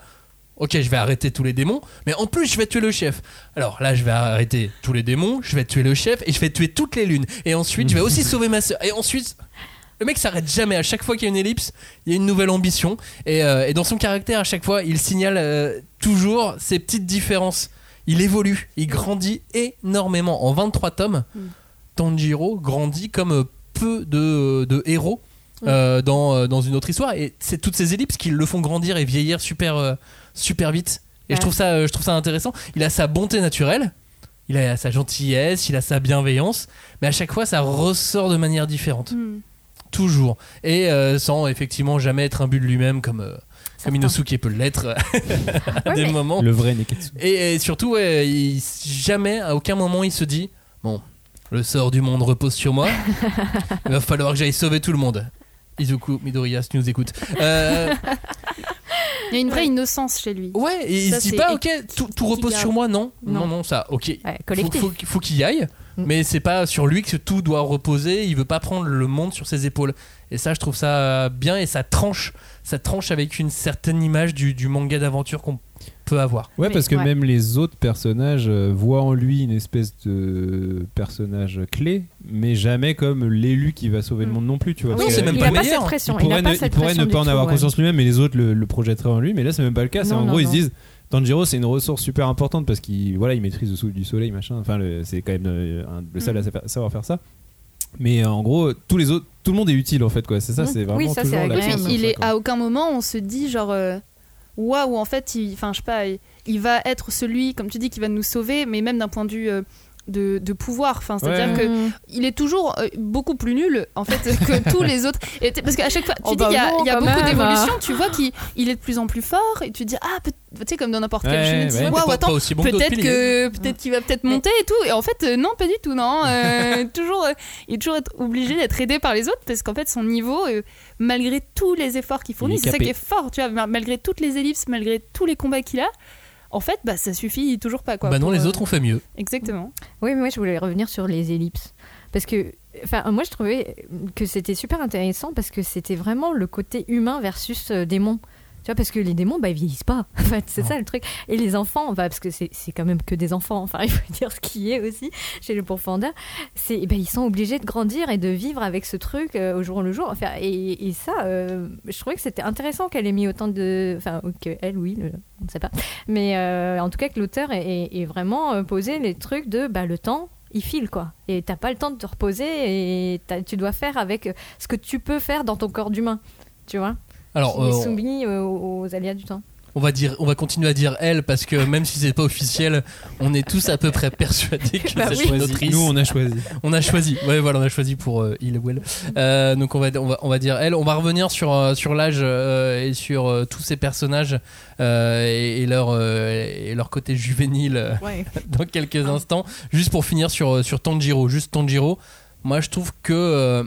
ok, je vais arrêter tous les démons, mais en plus, je vais tuer le chef. Alors là, je vais arrêter tous les démons, je vais tuer le chef, et je vais tuer toutes les lunes. Et ensuite, je vais aussi [laughs] sauver ma soeur. Et ensuite. Le mec s'arrête jamais. À chaque fois qu'il y a une ellipse, il y a une nouvelle ambition. Et, euh, et dans son caractère, à chaque fois, il signale euh, toujours ces petites différences. Il évolue, il grandit énormément. En 23 tomes, Tanjiro grandit comme euh, peu de, de héros euh, dans, dans une autre histoire. Et c'est toutes ces ellipses qui le font grandir et vieillir super, super vite. Et je, trouve ça, euh, je trouve ça intéressant. Il a sa bonté naturelle, il a sa gentillesse, il a sa bienveillance, mais à chaque fois, ça ressort de manière différente. Hmm. toujours. Et euh, sans effectivement jamais être un but de lui-même comme, euh, comme. Inosuke peut l'être [laughs] à Ouais, des moments. Le vrai Neketsu. Et, et surtout, ouais, il- jamais, à aucun moment, il se dit Bon, le sort du monde repose sur moi. [laughs] il va falloir que j'aille sauver tout le monde. Izuku Midoriya, si tu nous écoutes. Euh, [laughs] Il y a une vraie innocence chez lui. ouais, et il se dit pas Ok, tout, repose sur moi, non. Non, Non. non, ça, ok. Ouais, Faut, collectif. faut, faut qu'il y aille, Mm. mais c'est pas sur lui que tout doit reposer. Il veut pas prendre le monde sur ses épaules. Et ça, je trouve ça bien et ça tranche, ça tranche avec une certaine image du, du manga d'aventure qu'on peut avoir. Ouais, Mais- parce que ouais. même les autres personnages euh, voient en lui une espèce de personnage clé, mais jamais comme l'élu qui va sauver le Mm. monde non plus, tu vois. Non, c'est même il pas a pas cette pression. Il pourrait, a pas ne, cette il pourrait pression ne du pas en tout, avoir ouais. conscience lui-même, mais les autres le, le projetteraient en lui. Mais là, c'est même pas le cas. C'est Non, en non, gros, ils se disent Tanjiro, c'est une ressource super importante parce qu'il voilà, il maîtrise le souffle du soleil, machin. Enfin, c'est quand même euh, un- le seul à sa- savoir faire ça. Mais euh, en gros, tous les autres, tout le monde est utile en fait, quoi. C'est ça, Mm. c'est vraiment Oui, ça, c'est toujours la puis il ça, est à aucun moment on se dit genre euh, waouh en fait il enfin je sais pas il, va être celui comme tu dis qui va nous sauver mais même d'un point de vue euh, de, de pouvoir. Enfin c'est à dire Ouais. que Mm. il est toujours euh, beaucoup plus nul en fait [laughs] que tous les autres. Et parce qu'à chaque fois tu Oh dis bah il y a, bon, il y a quand beaucoup d'évolution tu vois qu'il il est de plus en plus fort et tu dis ah tu sais comme dans n'importe quel tu dis, waouh attends bon d'autres peut-être que peut-être qu'il va peut-être monter et tout. Et en fait euh, non pas du tout non. Euh, [laughs] toujours euh, il est toujours être obligé d'être aidé par les autres parce qu'en fait son niveau euh, malgré tous les efforts qu'il fournit est c'est ça qui est fort tu vois ma- malgré toutes les ellipses malgré tous les combats qu'il a en fait bah ça suffit toujours pas quoi bah non, pour, les euh, autres ont fait mieux. exactement Oui, mais moi je voulais revenir sur les ellipses. Parce que, enfin, moi je trouvais que c'était super intéressant parce que c'était vraiment le côté humain versus euh, démon. Vois, parce que les démons, bah, ils vieillissent pas. [laughs] En fait, c'est ça le truc. Et les enfants, bah, parce que c'est quand même que des enfants, enfin, [laughs] il faut dire ce qui est aussi chez les pourfendeurs, c'est, bah, ils sont obligés de grandir et de vivre avec ce truc euh, au jour le jour. Enfin, et, et ça, euh, je trouvais que c'était intéressant qu'elle ait mis autant de. Enfin, qu'elle, oui, le- on ne sait pas. Mais euh, en tout cas, que l'auteur ait, vraiment posé les trucs de bah, le temps, il file quoi. Et t'as pas le temps de te reposer et tu dois faire avec ce que tu peux faire dans ton corps d'humain. Tu vois Alors, Qui est soumis aux, aux aléas du temps. on va dire, on va continuer à dire elle parce que même si c'est pas officiel, on est tous à peu près persuadés que [laughs] Bah c'est oui. une Choisi. autrice. Nous, on a choisi. On a choisi. Ouais, voilà, on a choisi pour euh, il ou elle. Euh, donc on va, on va, on va dire elle. On va revenir sur euh, sur l'âge euh, et sur euh, tous ces personnages euh, et, et leur euh, et leur côté juvénile euh, [laughs] dans quelques instants. Juste pour finir sur sur Tanjiro, juste Tanjiro. Moi, je trouve que euh,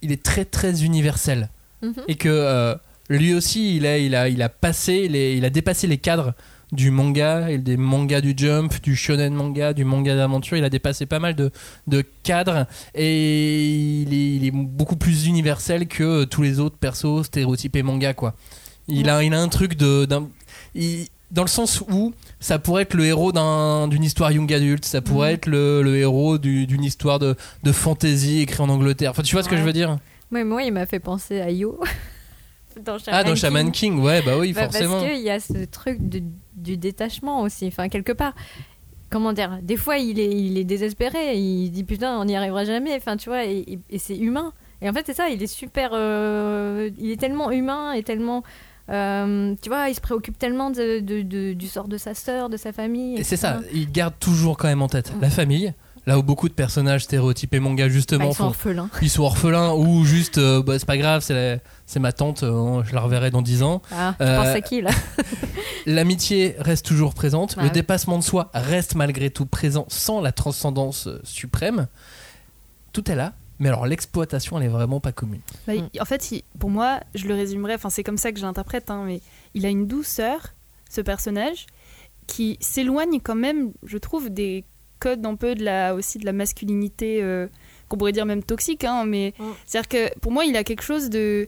il est très très universel Mhm. et que euh, lui aussi, il a il a il a passé les, il a dépassé les cadres du manga et des mangas du Jump, du shonen manga, du manga d'aventure. Il a dépassé pas mal de, de cadres et il est, il est beaucoup plus universel que tous les autres persos stéréotypés manga quoi. Il a, il a un truc de il- dans le sens où ça pourrait être le héros d'un- d'une histoire young adulte, ça pourrait Mhm. être le, le héros du- d'une histoire de, de fantasy écrit en Angleterre. Enfin, tu vois ce que je veux dire? Moi, il m'a fait penser à Yo. [laughs] dans Shaman Ah, dans. Shaman King, ouais, bah oui, Bah, forcément. Parce qu'il y a ce truc de- du détachement aussi. Enfin, quelque part. Comment dire Des fois, il est, il est désespéré. Il dit putain, on n'y arrivera jamais. Enfin, tu vois, et, c'est humain. Et en fait, c'est ça. Il est super. euh, il est tellement humain et tellement. euh, tu vois, il se préoccupe tellement de, de- de- du sort de sa sœur, de sa famille. Et c'est ça, il garde toujours quand même en tête la famille. Là où beaucoup de personnages stéréotypés manga Bah, justement ils sont font- orphelins. ils sont orphelins ou juste euh, bah, c'est pas grave, c'est la- c'est ma tante, euh, je la reverrai dans 10 ans. Ah, tu Euh, penses à qui là [laughs] L'amitié reste toujours présente, le dépassement de soi reste malgré tout présent sans la transcendance euh, suprême. Tout est là, mais alors l'exploitation elle est vraiment pas commune. Bah, Mm. en fait, il- pour moi, je le résumerai, enfin c'est comme ça que je l'interprète, hein, mais il a une douceur, ce personnage, qui s'éloigne quand même, je trouve, des codes un peu de la, aussi de la masculinité, euh, qu'on pourrait dire même toxique, hein, mais Mm. c'est-à-dire que pour moi, il a quelque chose de...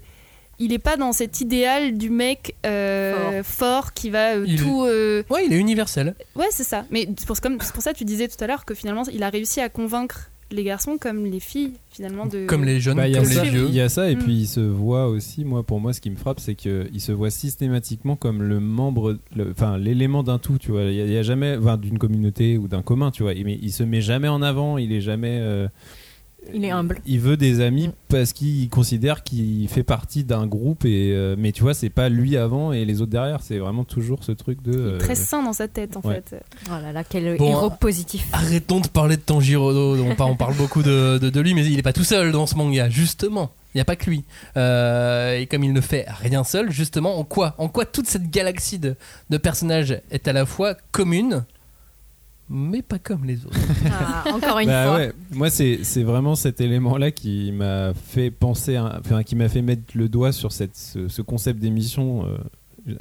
Il n'est pas dans cet idéal du mec euh, fort. qui va euh, Il- tout... euh, Ouais, il est universel. Ouais, c'est ça. Mais c'est pour, comme- pour ça que tu disais tout à l'heure que finalement, il a réussi à convaincre les garçons comme les filles, finalement, de... Comme les jeunes, Bah, il y a comme ça, les vieux. il y a ça, et Mm. puis il se voit aussi, moi, pour moi, ce qui me frappe, c'est qu'il se voit systématiquement comme le membre, le- enfin, l'élément d'un tout, tu vois. Il y a, il y a jamais, enfin, d'une communauté ou d'un commun, tu vois. Mais il se met jamais en avant, il est jamais. Il est humble. Il veut des amis parce qu'il considère qu'il fait partie d'un groupe, et, euh, mais tu vois, c'est pas lui avant et les autres derrière, c'est vraiment toujours ce truc de. Est euh, très sain dans sa tête, en ouais. fait. Oh là là, quel Bon, héros positif. Arrêtons de parler de Tanjiro. On parle, on parle beaucoup de, de, de lui, mais il est pas tout seul dans ce manga, justement. Il n'y a pas que lui. Euh, et comme il ne fait rien seul, justement, en quoi, en quoi toute cette galaxie de, de personnages est à la fois commune, mais pas comme les autres. [laughs] Ah, encore une Bah fois. ouais, moi c'est c'est vraiment cet élément-là qui m'a fait penser, à- enfin qui m'a fait mettre le doigt sur cette, ce, ce concept d'émission euh,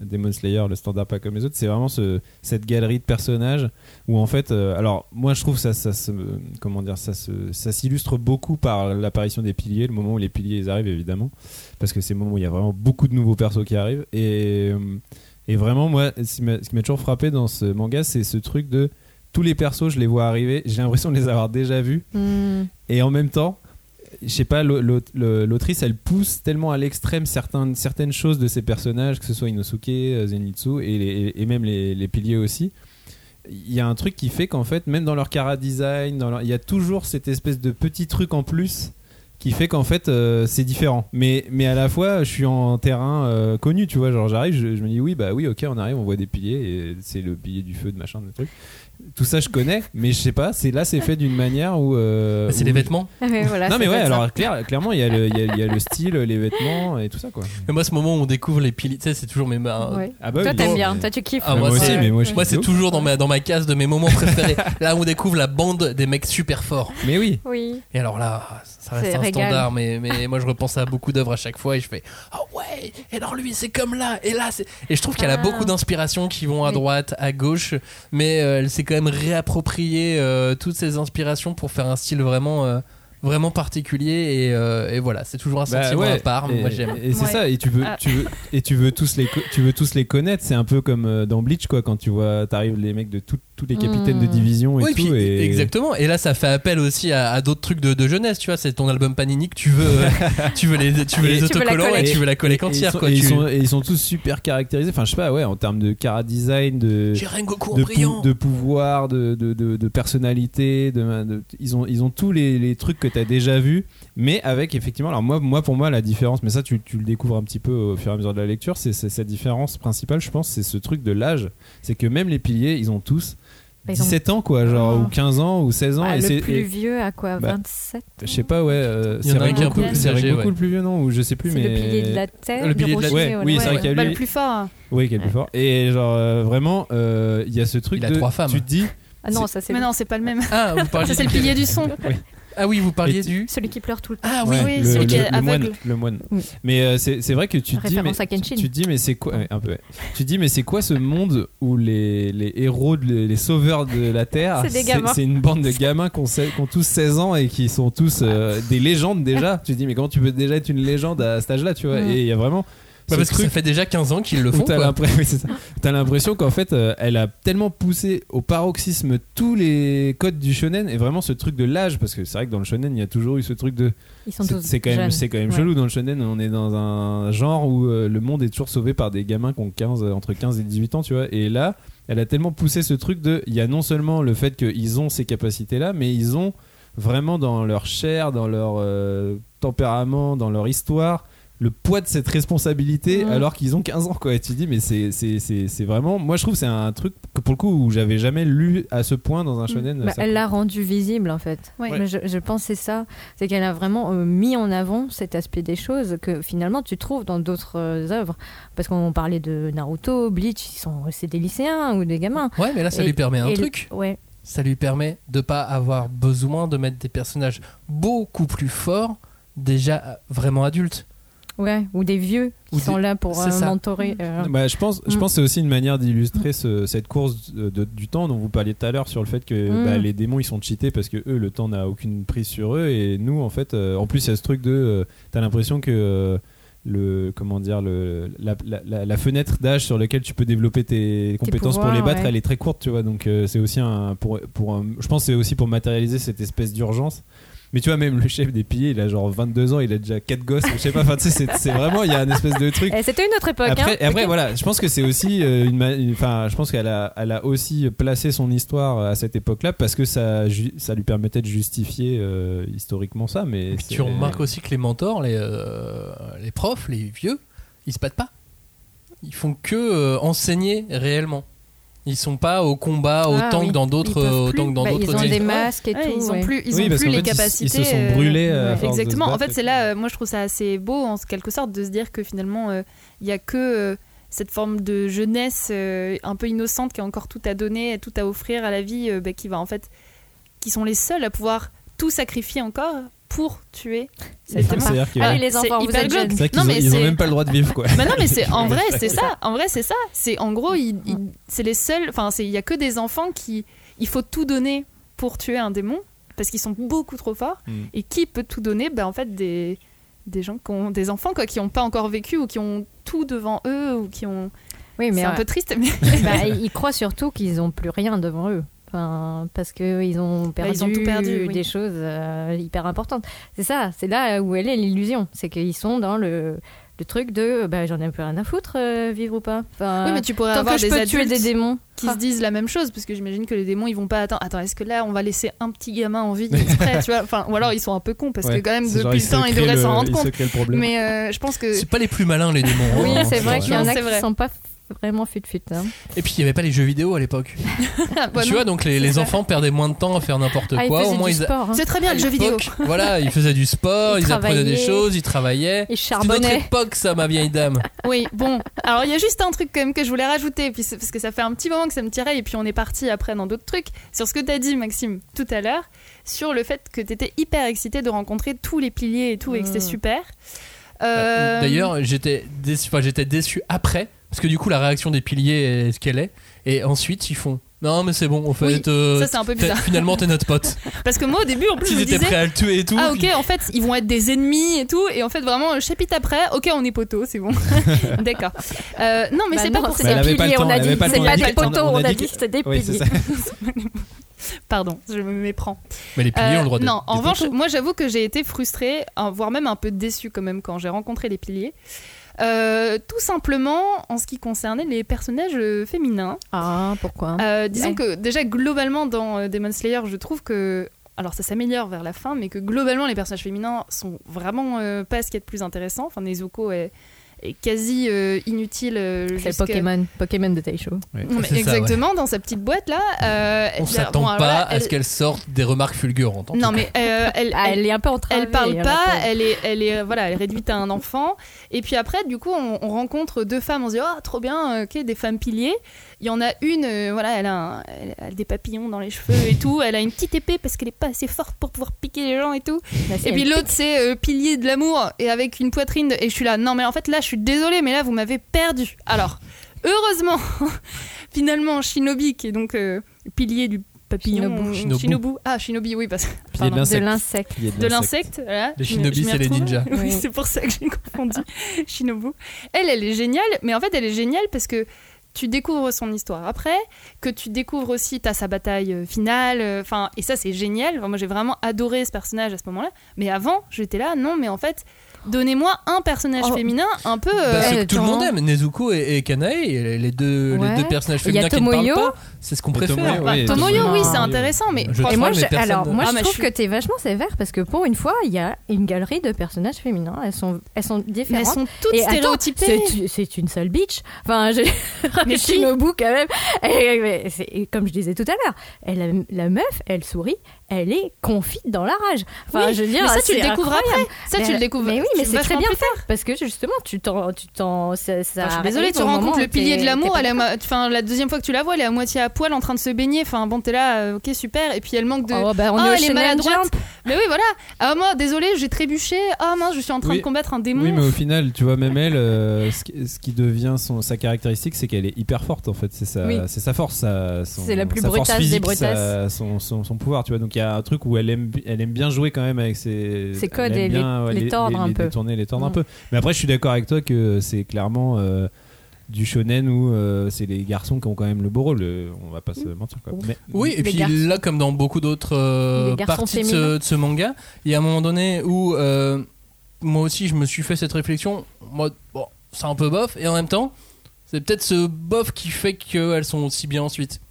Demon Slayer, le standard pas comme les autres. C'est vraiment ce, cette galerie de personnages où en fait, euh, alors moi je trouve ça, ça se, comment dire, ça se, ça s'illustre beaucoup par l'apparition des piliers, le moment où les piliers ils arrivent évidemment, parce que c'est le moment où il y a vraiment beaucoup de nouveaux persos qui arrivent et euh, et vraiment moi, ce qui m'a ce qui m'a toujours frappé dans ce manga, c'est ce truc de tous les persos, je les vois arriver, j'ai l'impression de les avoir déjà vus. Hmm. Et en même temps, je sais pas, l'autrice, elle pousse tellement à l'extrême certaines, certaines choses de ces personnages, que ce soit Inosuke, euh, Zenitsu et, les- et même les, les piliers aussi. Il y a un truc qui fait qu'en fait, même dans leur cara design, dans leur- il y a toujours cette espèce de petit truc en plus qui fait qu'en fait euh, c'est différent. Mais, mais à la fois, je suis en terrain euh, connu, tu vois. Genre, j'arrive, je, je me dis oui, bah oui, ok, on arrive, on voit des piliers, et c'est le pilier du feu, de machin, de truc. Tout ça, je connais, mais je sais pas, c'est là, c'est fait d'une manière où. euh, c'est où- les vêtements. Voilà, non mais ouais alors clair- clairement il y, a le- il y a- il y a le style les vêtements et tout ça quoi Mais moi, ce moment où on découvre les piliers, tu sais, c'est toujours mes mains. Ouais. ah bah Toi, oui, t'aimes bien, mais- toi, tu kiffes. Ah, moi moi, aussi c'est- mais moi je Moi, c'est toujours dans ma, dans ma case de mes moments préférés. là où on découvre la bande des mecs super forts. mais oui Oui. Et alors là, ça reste un régal. standard, mais, mais moi je repense à beaucoup d'œuvres à chaque fois et je fais Ah ouais, et alors lui c'est comme là, et là c'est. Et je trouve qu'elle a Ah. beaucoup d'inspirations qui vont à droite, à gauche, mais euh, elle s'est quand même réappropriée euh, toutes ces inspirations pour faire un style vraiment. euh, vraiment particulier et, euh, et voilà c'est toujours un Bah sentiment ouais, à part et, moi j'aime et c'est Ouais. ça et tu veux Ah. tu veux et tu veux tous les tu veux tous les connaître c'est un peu comme euh, dans Bleach quoi quand tu vois t'arrives les mecs de tous les capitaines de Mm. division et Oui, tout puis, et exactement. Et là, ça fait appel aussi à, à d'autres trucs de, de jeunesse. Tu vois, c'est ton album Panini que tu veux, [laughs] tu veux les, tu veux Et- les autocollants et, tu veux la coller et ils entière. sont, quoi. et ils Tu- sont- et ils sont tous super caractérisés enfin je sais pas ouais en termes de cara design de de, de pouvoir, de, de, de- de personnalité, de, de- ils, ont, ils ont tous les, les trucs que tu as déjà vus, mais avec effectivement, alors moi, moi pour moi la différence, mais ça tu, tu le découvres un petit peu au fur et à mesure de la lecture, c'est cette différence principale, je pense, c'est ce truc de l'âge, c'est que même les piliers, ils ont tous Bah, ils ont- 17 ans quoi, genre, Ah. ou 15 ans, ou 16 ans, Ah, et le plus et- vieux à quoi Bah, 27 je sais pas, ouais, euh, c'est a âgé, Rengoku ouais. le plus vieux, non Ou je sais plus, mais. le pilier de la terre. Le pilier de la- Ouais, oui, c'est vrai qu'il y a Bah, le plus fort. Oui, qui est le plus fort. Et genre, euh, vraiment, euh, il y a ce truc Il a de. trois femmes. Tu te dis. Ah non, ça c'est Mais non, c'est pas le même. Ah, vous parliez Ça, c'est le pilier du son. Ah oui, vous parliez tu- du. celui qui pleure tout le temps. Ah oui, Ouais, oui, le, celui qui le- est le moine, aveugle. le moine. Oui. Mais euh, c'est c'est vrai que tu te dis mais Référence à Kenshin. tu te dis mais c'est quoi un peu ouais. tu te dis mais c'est quoi ce monde où les, les héros de- les, sauveurs de la terre C'est des gamins. c'est une bande de gamins qui ont, qui ont tous 16 ans et qui sont tous euh, des légendes déjà tu te dis mais comment tu peux déjà être une légende à cet âge-là tu vois? Mm. et il y a vraiment Bah, ce parce que ça fait déjà 15 ans qu'ils le font. t'as [laughs] l'impression, oui, qu'en fait, euh, elle a tellement poussé au paroxysme tous les codes du shonen et vraiment ce truc de l'âge, parce que c'est vrai que dans le shonen, il y a toujours eu ce truc de. Ils sont C'est quand même, c'est quand même Ouais. chelou dans le shonen. On est dans un genre où euh, le monde est toujours sauvé par des gamins qui ont 15, euh, entre 15 et 18 ans, tu vois. Et là, elle a tellement poussé ce truc de. Il y a non seulement le fait qu'ils ont ces capacités-là, mais ils ont vraiment dans leur chair, dans leur euh, tempérament, dans leur histoire, le poids de cette responsabilité alors qu'ils ont 15 ans quoi et tu dis mais c'est c'est- c'est c'est vraiment moi je trouve que c'est un truc que pour le coup où j'avais jamais lu à ce point dans un shonen Bah, elle l'a rendu visible en fait. Ouais. Mais je, je pense que c'est ça, c'est qu'elle a vraiment euh, mis en avant cet aspect des choses que finalement tu trouves dans d'autres euh, œuvres. Parce qu'on parlait de Naruto, Bleach, ils sont, c'est des lycéens ou des gamins. Ouais, mais là, ça Et- lui permet un truc. Ouais. Ça lui permet de pas avoir besoin de mettre des personnages beaucoup plus forts, déjà euh, vraiment adultes. Ouais, ou des vieux qui Ou sont des- là pour euh, mentorer. euh, Bah, je pense, je Mm. pense que c'est aussi une manière d'illustrer ce- cette course de- de- du temps dont vous parliez tout à l'heure sur le fait que Mm. bah, les démons ils sont cheatés parce que eux le temps n'a aucune prise sur eux et nous en fait euh, en plus il y a ce truc de euh, t'as l'impression que le comment dire le la, la- la- la fenêtre d'âge sur laquelle tu peux développer tes compétences pour les battre ouais. elle est très courte tu vois donc c'est aussi un pour pour un- je pense que c'est aussi pour matérialiser cette espèce d'urgence mais tu vois même le chef des piliers il a genre 22 ans il a déjà 4 gosses je sais pas enfin tu sais c'est- vraiment il y a une espèce de truc eh, C'était une autre époque. après, hein. et après voilà, je pense que c'est aussi euh, une, enfin, je pense qu'elle a, elle a aussi placé son histoire à cette époque-là parce que ça, ça lui permettait de justifier euh, historiquement ça. Mais tu remarques aussi que les mentors, les, euh, les profs, les vieux, ils se battent pas. Ils font que euh, enseigner réellement. Ils sont pas au combat autant Ah oui. que dans Ils d'autres autant que dans Bah, d'autres ils ont des masques et Ouais, tout. ils ont ouais. plus, ils Oui, ont plus les fait, capacités. ils se sont euh, brûlés à force de se Exactement. En fait, c'est là, euh, moi, je trouve ça assez beau, en quelque sorte, de se dire que finalement, euh, il y a que euh, cette forme de jeunesse euh, un peu innocente qui a encore tout à donner, tout à offrir à la vie, euh, bah, qui va en fait, qui sont les seuls à pouvoir tout sacrifier encore pour tuer. C'est Allez les enfants, vous êtes jeunes. Ont, mais ils ont même pas le droit de vivre quoi. Bah [laughs] non, mais c'est en [laughs] vrai, c'est ça. En vrai, c'est ça. C'est en gros, il- il- c'est les seuls. Enfin, il y a que des enfants qui, il faut tout donner pour tuer un démon parce qu'ils sont beaucoup trop forts. Mm. Et qui peut tout donner? Ben en fait des des gens qui ont des enfants quoi, qui n'ont pas encore vécu ou qui ont tout devant eux ou qui ont. Oui, mais c'est un peu triste, mais bah, [laughs] ils croient surtout qu'ils ont plus rien devant eux. Enfin, parce qu'ils ont perdu, Bah, ils ont tout perdu, oui. des choses euh, hyper importantes. C'est ça, c'est là où elle est l'illusion. C'est qu'ils sont dans le, le truc de bah, j'en ai plus rien à foutre, euh, vivre ou pas. Enfin, oui, mais tu pourrais tant avoir que je des peux adultes tuer des démons. qui Ah. se disent la même chose parce que j'imagine que les démons ils vont pas attendre. Attends, est-ce que là on va laisser un petit gamin en vie [laughs] exprès, tu vois? Enfin, ou alors ils sont un peu cons parce Ouais. que quand même depuis le temps ils devraient s'en rendre compte. Mais euh, je pense que C'est pas les plus malins les démons. Oui, hein, c'est vrai qu'il y en a qui vrai. sont pas vraiment fut-fut. Hein. Et puis il y avait pas les jeux vidéo à l'époque. [laughs] Ah, bah tu non. vois, donc les, enfants perdaient moins de temps à faire n'importe Ah, quoi. Au moins du ils a- sport. hein. c'est très bien le jeu vidéo. Voilà, ils faisaient du sport, Ils ils, apprenaient des choses, ils travaillaient. Ils C'est une autre charbonnaient. époque, ça, ma vieille dame. [laughs] Oui, bon. Alors, il y a juste un truc quand même que je voulais rajouter, puis parce que ça fait un petit moment que ça me tirait, et puis on est parti après dans d'autres trucs, sur ce que t'as dit, Maxime, tout à l'heure, sur le fait que t'étais hyper excité de rencontrer tous les piliers et tout, et que c'était Mm. super. Euh, D'ailleurs, j'étais déçu, enfin, j'étais déçu après, parce que du coup, la réaction des piliers est ce qu'elle est. Et ensuite, ils font Non, mais c'est bon, en fait, Oui, euh, ça c'est un peu bizarre. finalement, t'es notre pote. [laughs] Parce que moi au début, en plus, Ils étaient prêts à le tuer et tout. Ah ok, puis- en fait, ils vont être des ennemis et tout, et en fait, vraiment, euh, chapitre après, ok, on est poteaux, c'est bon. [laughs] D'accord. Euh, non, mais Bah c'est pas pour c'est ça. Elle des avait pas le piliers, temps, on a dit. C'est pas des poteaux, on a dit que- c'était des c'est piliers. ça. [laughs] Pardon, je me méprends. Mais les piliers Euh, ont le droit de. non, en revanche, moi j'avoue que j'ai été frustrée, voire même un peu déçue quand même quand j'ai rencontré les piliers. Euh, tout simplement en ce qui concernait les personnages euh, féminins. Ah, pourquoi? Euh, disons Ouais. que déjà globalement dans Demon Slayer, je trouve que alors ça s'améliore vers la fin, mais que globalement les personnages féminins sont vraiment euh, pas ce qu'il y a de plus intéressant. Enfin, Nezuko est, est quasi euh, inutile. euh, C'est Pokémon, Pokémon de Taisho. Ça, exactement dans sa petite boîte là. euh, On s'attend bon, pas à ce elle- qu'elle sorte des remarques fulgurantes. en Non mais euh, [laughs] elle, Ah, elle- elle est un peu entravée. elle parle pas, elle est, elle est, voilà, elle est réduite à un enfant. Et puis après, du coup, on, on rencontre deux femmes. On se dit, oh, trop bien, euh, ok, des femmes piliers. Il y en a une, euh, voilà, elle a, un- elle a des papillons dans les cheveux et tout. Elle a une petite épée parce qu'elle est pas assez forte pour pouvoir piquer les gens et tout. Bah, Et puis l'autre, c'est euh, pilier de l'amour et avec une poitrine. de- Et je suis là, non, mais en fait, là, je suis désolée, mais là, vous m'avez perdu. Alors, heureusement, [laughs] finalement, Shinobi, qui est donc euh, pilier du papillon. Shinobu. Shinobu. Shinobu. Ah, Shinobi, oui, parce que. Pilier de pardon. de l'insecte. de l'insecte. Voilà. Les shinobi, c'est les ninjas. Oui, Oui. c'est pour ça que j'ai [laughs] confondu Shinobu. Elle, elle est géniale, mais en fait, elle est géniale parce que tu découvres son histoire après, que tu découvres aussi, t'as sa bataille euh, finale, euh, enfin, et ça c'est génial. Moi j'ai vraiment adoré ce personnage à ce moment-là. Mais avant, j'étais là, non, mais en fait, donnez-moi un personnage Oh. féminin un peu. euh, Bah, c'est que tout le monde aime Nezuko et, et Kanae, les deux, Ouais. les deux personnages Il y a féminins qui ne parlent Tomoyo. pas, c'est ce qu'on préfère. Tomoyo, oui, Tomoyo, oui, c'est intéressant, mais Je Et moi, je, alors, moi Ah, je mais trouve je que t'es vachement sévère parce que pour une fois, il y a une galerie de personnages féminins. Elles sont, elles sont mais différentes. elles sont toutes Et stéréotypées. c'est- C'est une seule bitch. Enfin, je... [laughs] Mais Shinobu quand même. Et, mais c'est- et comme je disais tout à l'heure, elle, la meuf, elle sourit, elle est confite dans la rage. Enfin, Oui, je veux dire, mais ça tu le découvres incroyable. après. Ça tu Mais- le découvres. Mais oui, mais tu- c'est très bien fait parce que justement, tu t'en, tu t'en, ça, ça Enfin, je suis désolée, tu rencontres le pilier de l'amour, enfin la deuxième fois que tu la vois, elle est à moitié à poil en train de se baigner. Enfin bon, t'es là, euh, ok super. Et puis elle manque de. Oh, bah, on Ah, est elle est maladroite. Mais oui, voilà. Ah moi, désolée, j'ai trébuché. Ah mince, je suis en train Oui. de combattre un démon. Oui, mais au final, tu vois, même elle, euh, ce, qui, devient son, sa caractéristique, c'est qu'elle est hyper forte en fait. C'est sa, Oui. c'est sa force. C'est la plus sa force brutasse des physique, brutasses. son pouvoir, tu vois. Donc il y a un truc où elle aime, elle aime bien jouer quand même avec ses, codes et les- bien, ouais, les tordre un les peu. détourner, les tordre un Mm. peu. Mais après, je suis d'accord avec toi que c'est clairement. euh, du shonen où euh, c'est les garçons qui ont quand même le beau rôle, euh, on va pas se mentir quoi. Mais, Oui, et Les puis garçons. là, comme dans beaucoup d'autres euh, Les parties de ce, féminins. de ce manga, il y a un moment donné où euh, moi aussi je me suis fait cette réflexion. Moi, bon, c'est un peu bof, et en même temps, c'est peut-être ce bof qui fait qu'elles sont aussi bien ensuite.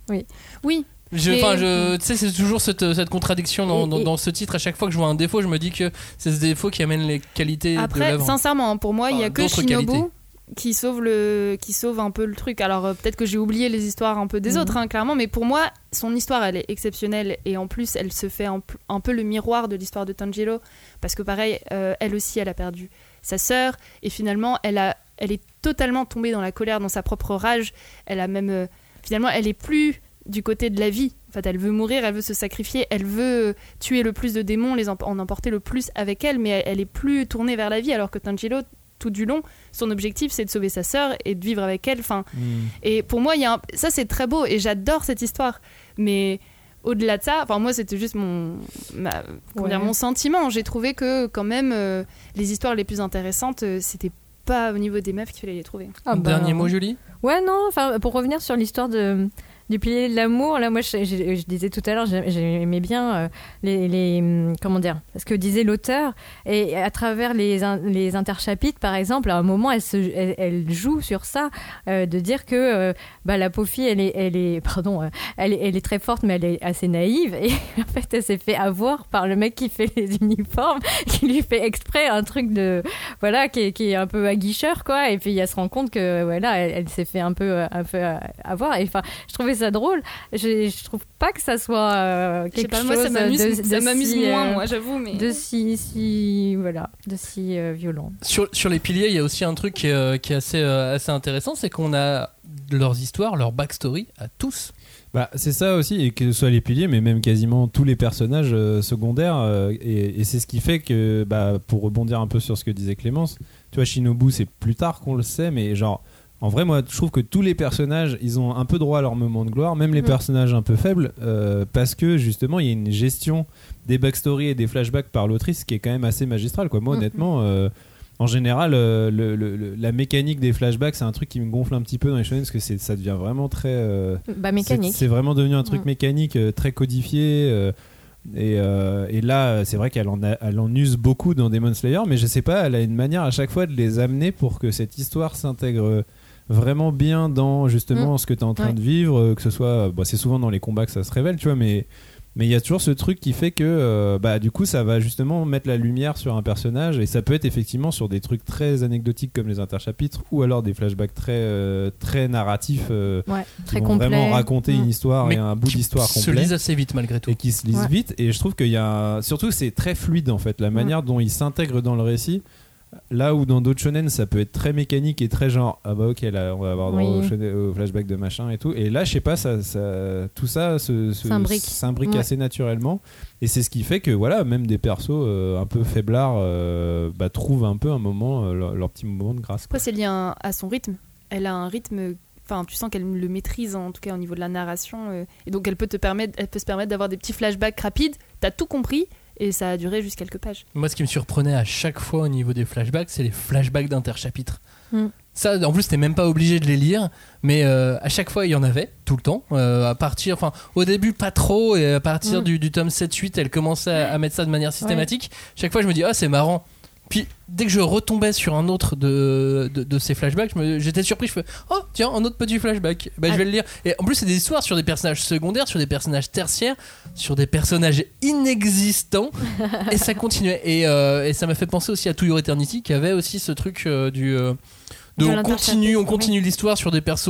Oui. Je, je, tu sais, c'est toujours cette, cette contradiction dans, Et- dans- et- dans ce titre. À chaque fois que je vois un défaut, je me dis que c'est ce défaut qui amène les qualités Après, sincèrement, pour moi, il y a que Shinobu qualités. qui sauve le qui sauve un peu le truc. Alors euh, peut-être que j'ai oublié les histoires un peu des Mhm. autres, hein, clairement, mais pour moi, son histoire, elle est exceptionnelle et en plus, elle se fait un, peu le miroir de l'histoire de Tangelo parce que pareil, euh, elle aussi, elle a perdu sa sœur et finalement, elle a elle est totalement tombée dans la colère, dans sa propre rage. Elle a même euh, finalement, elle est plus du côté de la vie. En fait, elle veut mourir, elle veut se sacrifier, elle veut tuer le plus de démons, les en, en emporter le plus avec elle, mais elle, elle est plus tournée vers la vie, alors que Tangelo, tout du long, son objectif, c'est de sauver sa sœur et de vivre avec elle. Enfin, et pour moi, il y a un- ça, c'est très beau et j'adore cette histoire. Mais au-delà de ça, enfin, moi, c'était juste mon, ma- comment Ouais. dire, mon sentiment. J'ai trouvé que, quand même, euh, les histoires les plus intéressantes, euh, c'était pas au niveau des meufs qu'il fallait les trouver. Ah bah, Dernier mot, Julie? Ouais, non, enfin, pour revenir sur l'histoire de, du pilier de l'amour, là, moi, je, disais tout à l'heure, j'ai- j'aimais bien euh, les, hum, Comment dire Ce que disait l'auteur. Et à travers les, les interchapitres, par exemple, à un moment, elle, se, elle, joue sur ça, euh, de dire que euh, bah, la pauvre elle est, elle est, pardon, elle, est- elle est très forte, mais elle est assez naïve. Et [laughs] en fait, elle s'est fait avoir par le mec qui fait les uniformes, [laughs] qui lui fait exprès un truc de. Voilà, qui est, qui est un peu aguicheur, quoi. Et puis, elle se rend compte que, voilà, elle, s'est fait un peu, un peu avoir. Et enfin, je trouvais ça drôle. Je, je trouve pas que ça soit euh, quelque pas, chose moi, ça m'amuse, de, ça de m'amuse si, moins, euh, moi, j'avoue. Mais... de si, si, voilà, de si euh, violent. Sur, sur les piliers, il y a aussi un truc qui est, euh, qui est assez, euh, assez intéressant, c'est qu'on a leurs histoires, leur backstory à tous. Bah, c'est ça aussi, et que ce soit les piliers, mais même quasiment tous les personnages euh, secondaires. euh, et et c'est ce qui fait que, bah, pour rebondir un peu sur ce que disait Clémence, tu vois, Shinobu, c'est plus tard qu'on le sait, mais genre, en vrai, moi, je trouve que tous les personnages, ils ont un peu droit à leur moment de gloire, même les Mm. personnages un peu faibles, euh, parce que justement, il y a une gestion des backstories et des flashbacks par l'autrice qui est quand même assez magistrale, quoi. Moi, Mm. honnêtement. euh, en général, euh, le- le- le- la mécanique des flashbacks, c'est un truc qui me gonfle un petit peu dans les shonen parce que ça devient vraiment très. Bah, mécanique. C'est vraiment devenu un truc Mm. mécanique très codifié. et, euh, et là, c'est vrai qu'elle en, a- elle en use beaucoup dans Demon Slayer, mais je sais pas, elle a une manière à chaque fois de les amener pour que cette histoire s'intègre vraiment bien dans justement Mm. ce que tu es en train Ouais. de vivre, euh, que ce soit. bah, c'est souvent dans les combats que ça se révèle, tu vois, mais. Mais il y a toujours ce truc qui fait que euh, bah, du coup ça va justement mettre la lumière sur un personnage et ça peut être effectivement sur des trucs très anecdotiques comme les interchapitres ou alors des flashbacks très, euh, très narratifs euh, Ouais, qui très vont complet. vraiment raconter Mm. une histoire Mais et un bout qui d'histoire se complet lisent assez vite malgré tout. et qui se lisent Ouais. vite et je trouve qu'il y a surtout c'est très fluide en fait la manière dont il s'intègre dans le récit là où dans d'autres shonen ça peut être très mécanique et très genre ah bah ok là on va avoir droit Oui. au, shonen- au flashback de machin et tout et là je sais pas ça, ça- tout ça S'imbrique. s'imbrique Ouais. assez naturellement et c'est ce qui fait que voilà même des persos euh, un peu faiblards euh, bah, trouvent un peu un moment euh, leur, leur petit moment de grâce Après, c'est lié à, à son rythme. Elle a un rythme. Enfin, tu sens qu'elle le maîtrise en tout cas au niveau de la narration, euh, et donc elle peut te permettre, elle peut se permettre d'avoir des petits flashbacks rapides. T'as tout compris et ça a duré juste quelques pages. Moi, ce qui me surprenait à chaque fois au niveau des flashbacks, c'est les flashbacks d'interchapitres. Mm. Ça, en plus, t'es même pas obligé de les lire, mais euh, à chaque fois, il y en avait, tout le temps. Euh, à partir, enfin, au début, pas trop, et à partir Mm. du, du tome 7-8, elle commençait à, à mettre ça de manière systématique. Chaque fois, je me dis, ah, c'est marrant. Puis, dès que je retombais sur un autre de, de, de ces flashbacks, j'étais surpris. Je fais, oh, tiens, un autre petit flashback. Bah, je vais le lire. Et en plus, c'est des histoires sur des personnages secondaires, sur des personnages tertiaires, sur des personnages inexistants [laughs] et ça continuait et, euh, et ça m'a fait penser aussi à To Your Eternity qui avait aussi ce truc euh, du euh, de on continue on continue l'histoire sur des persos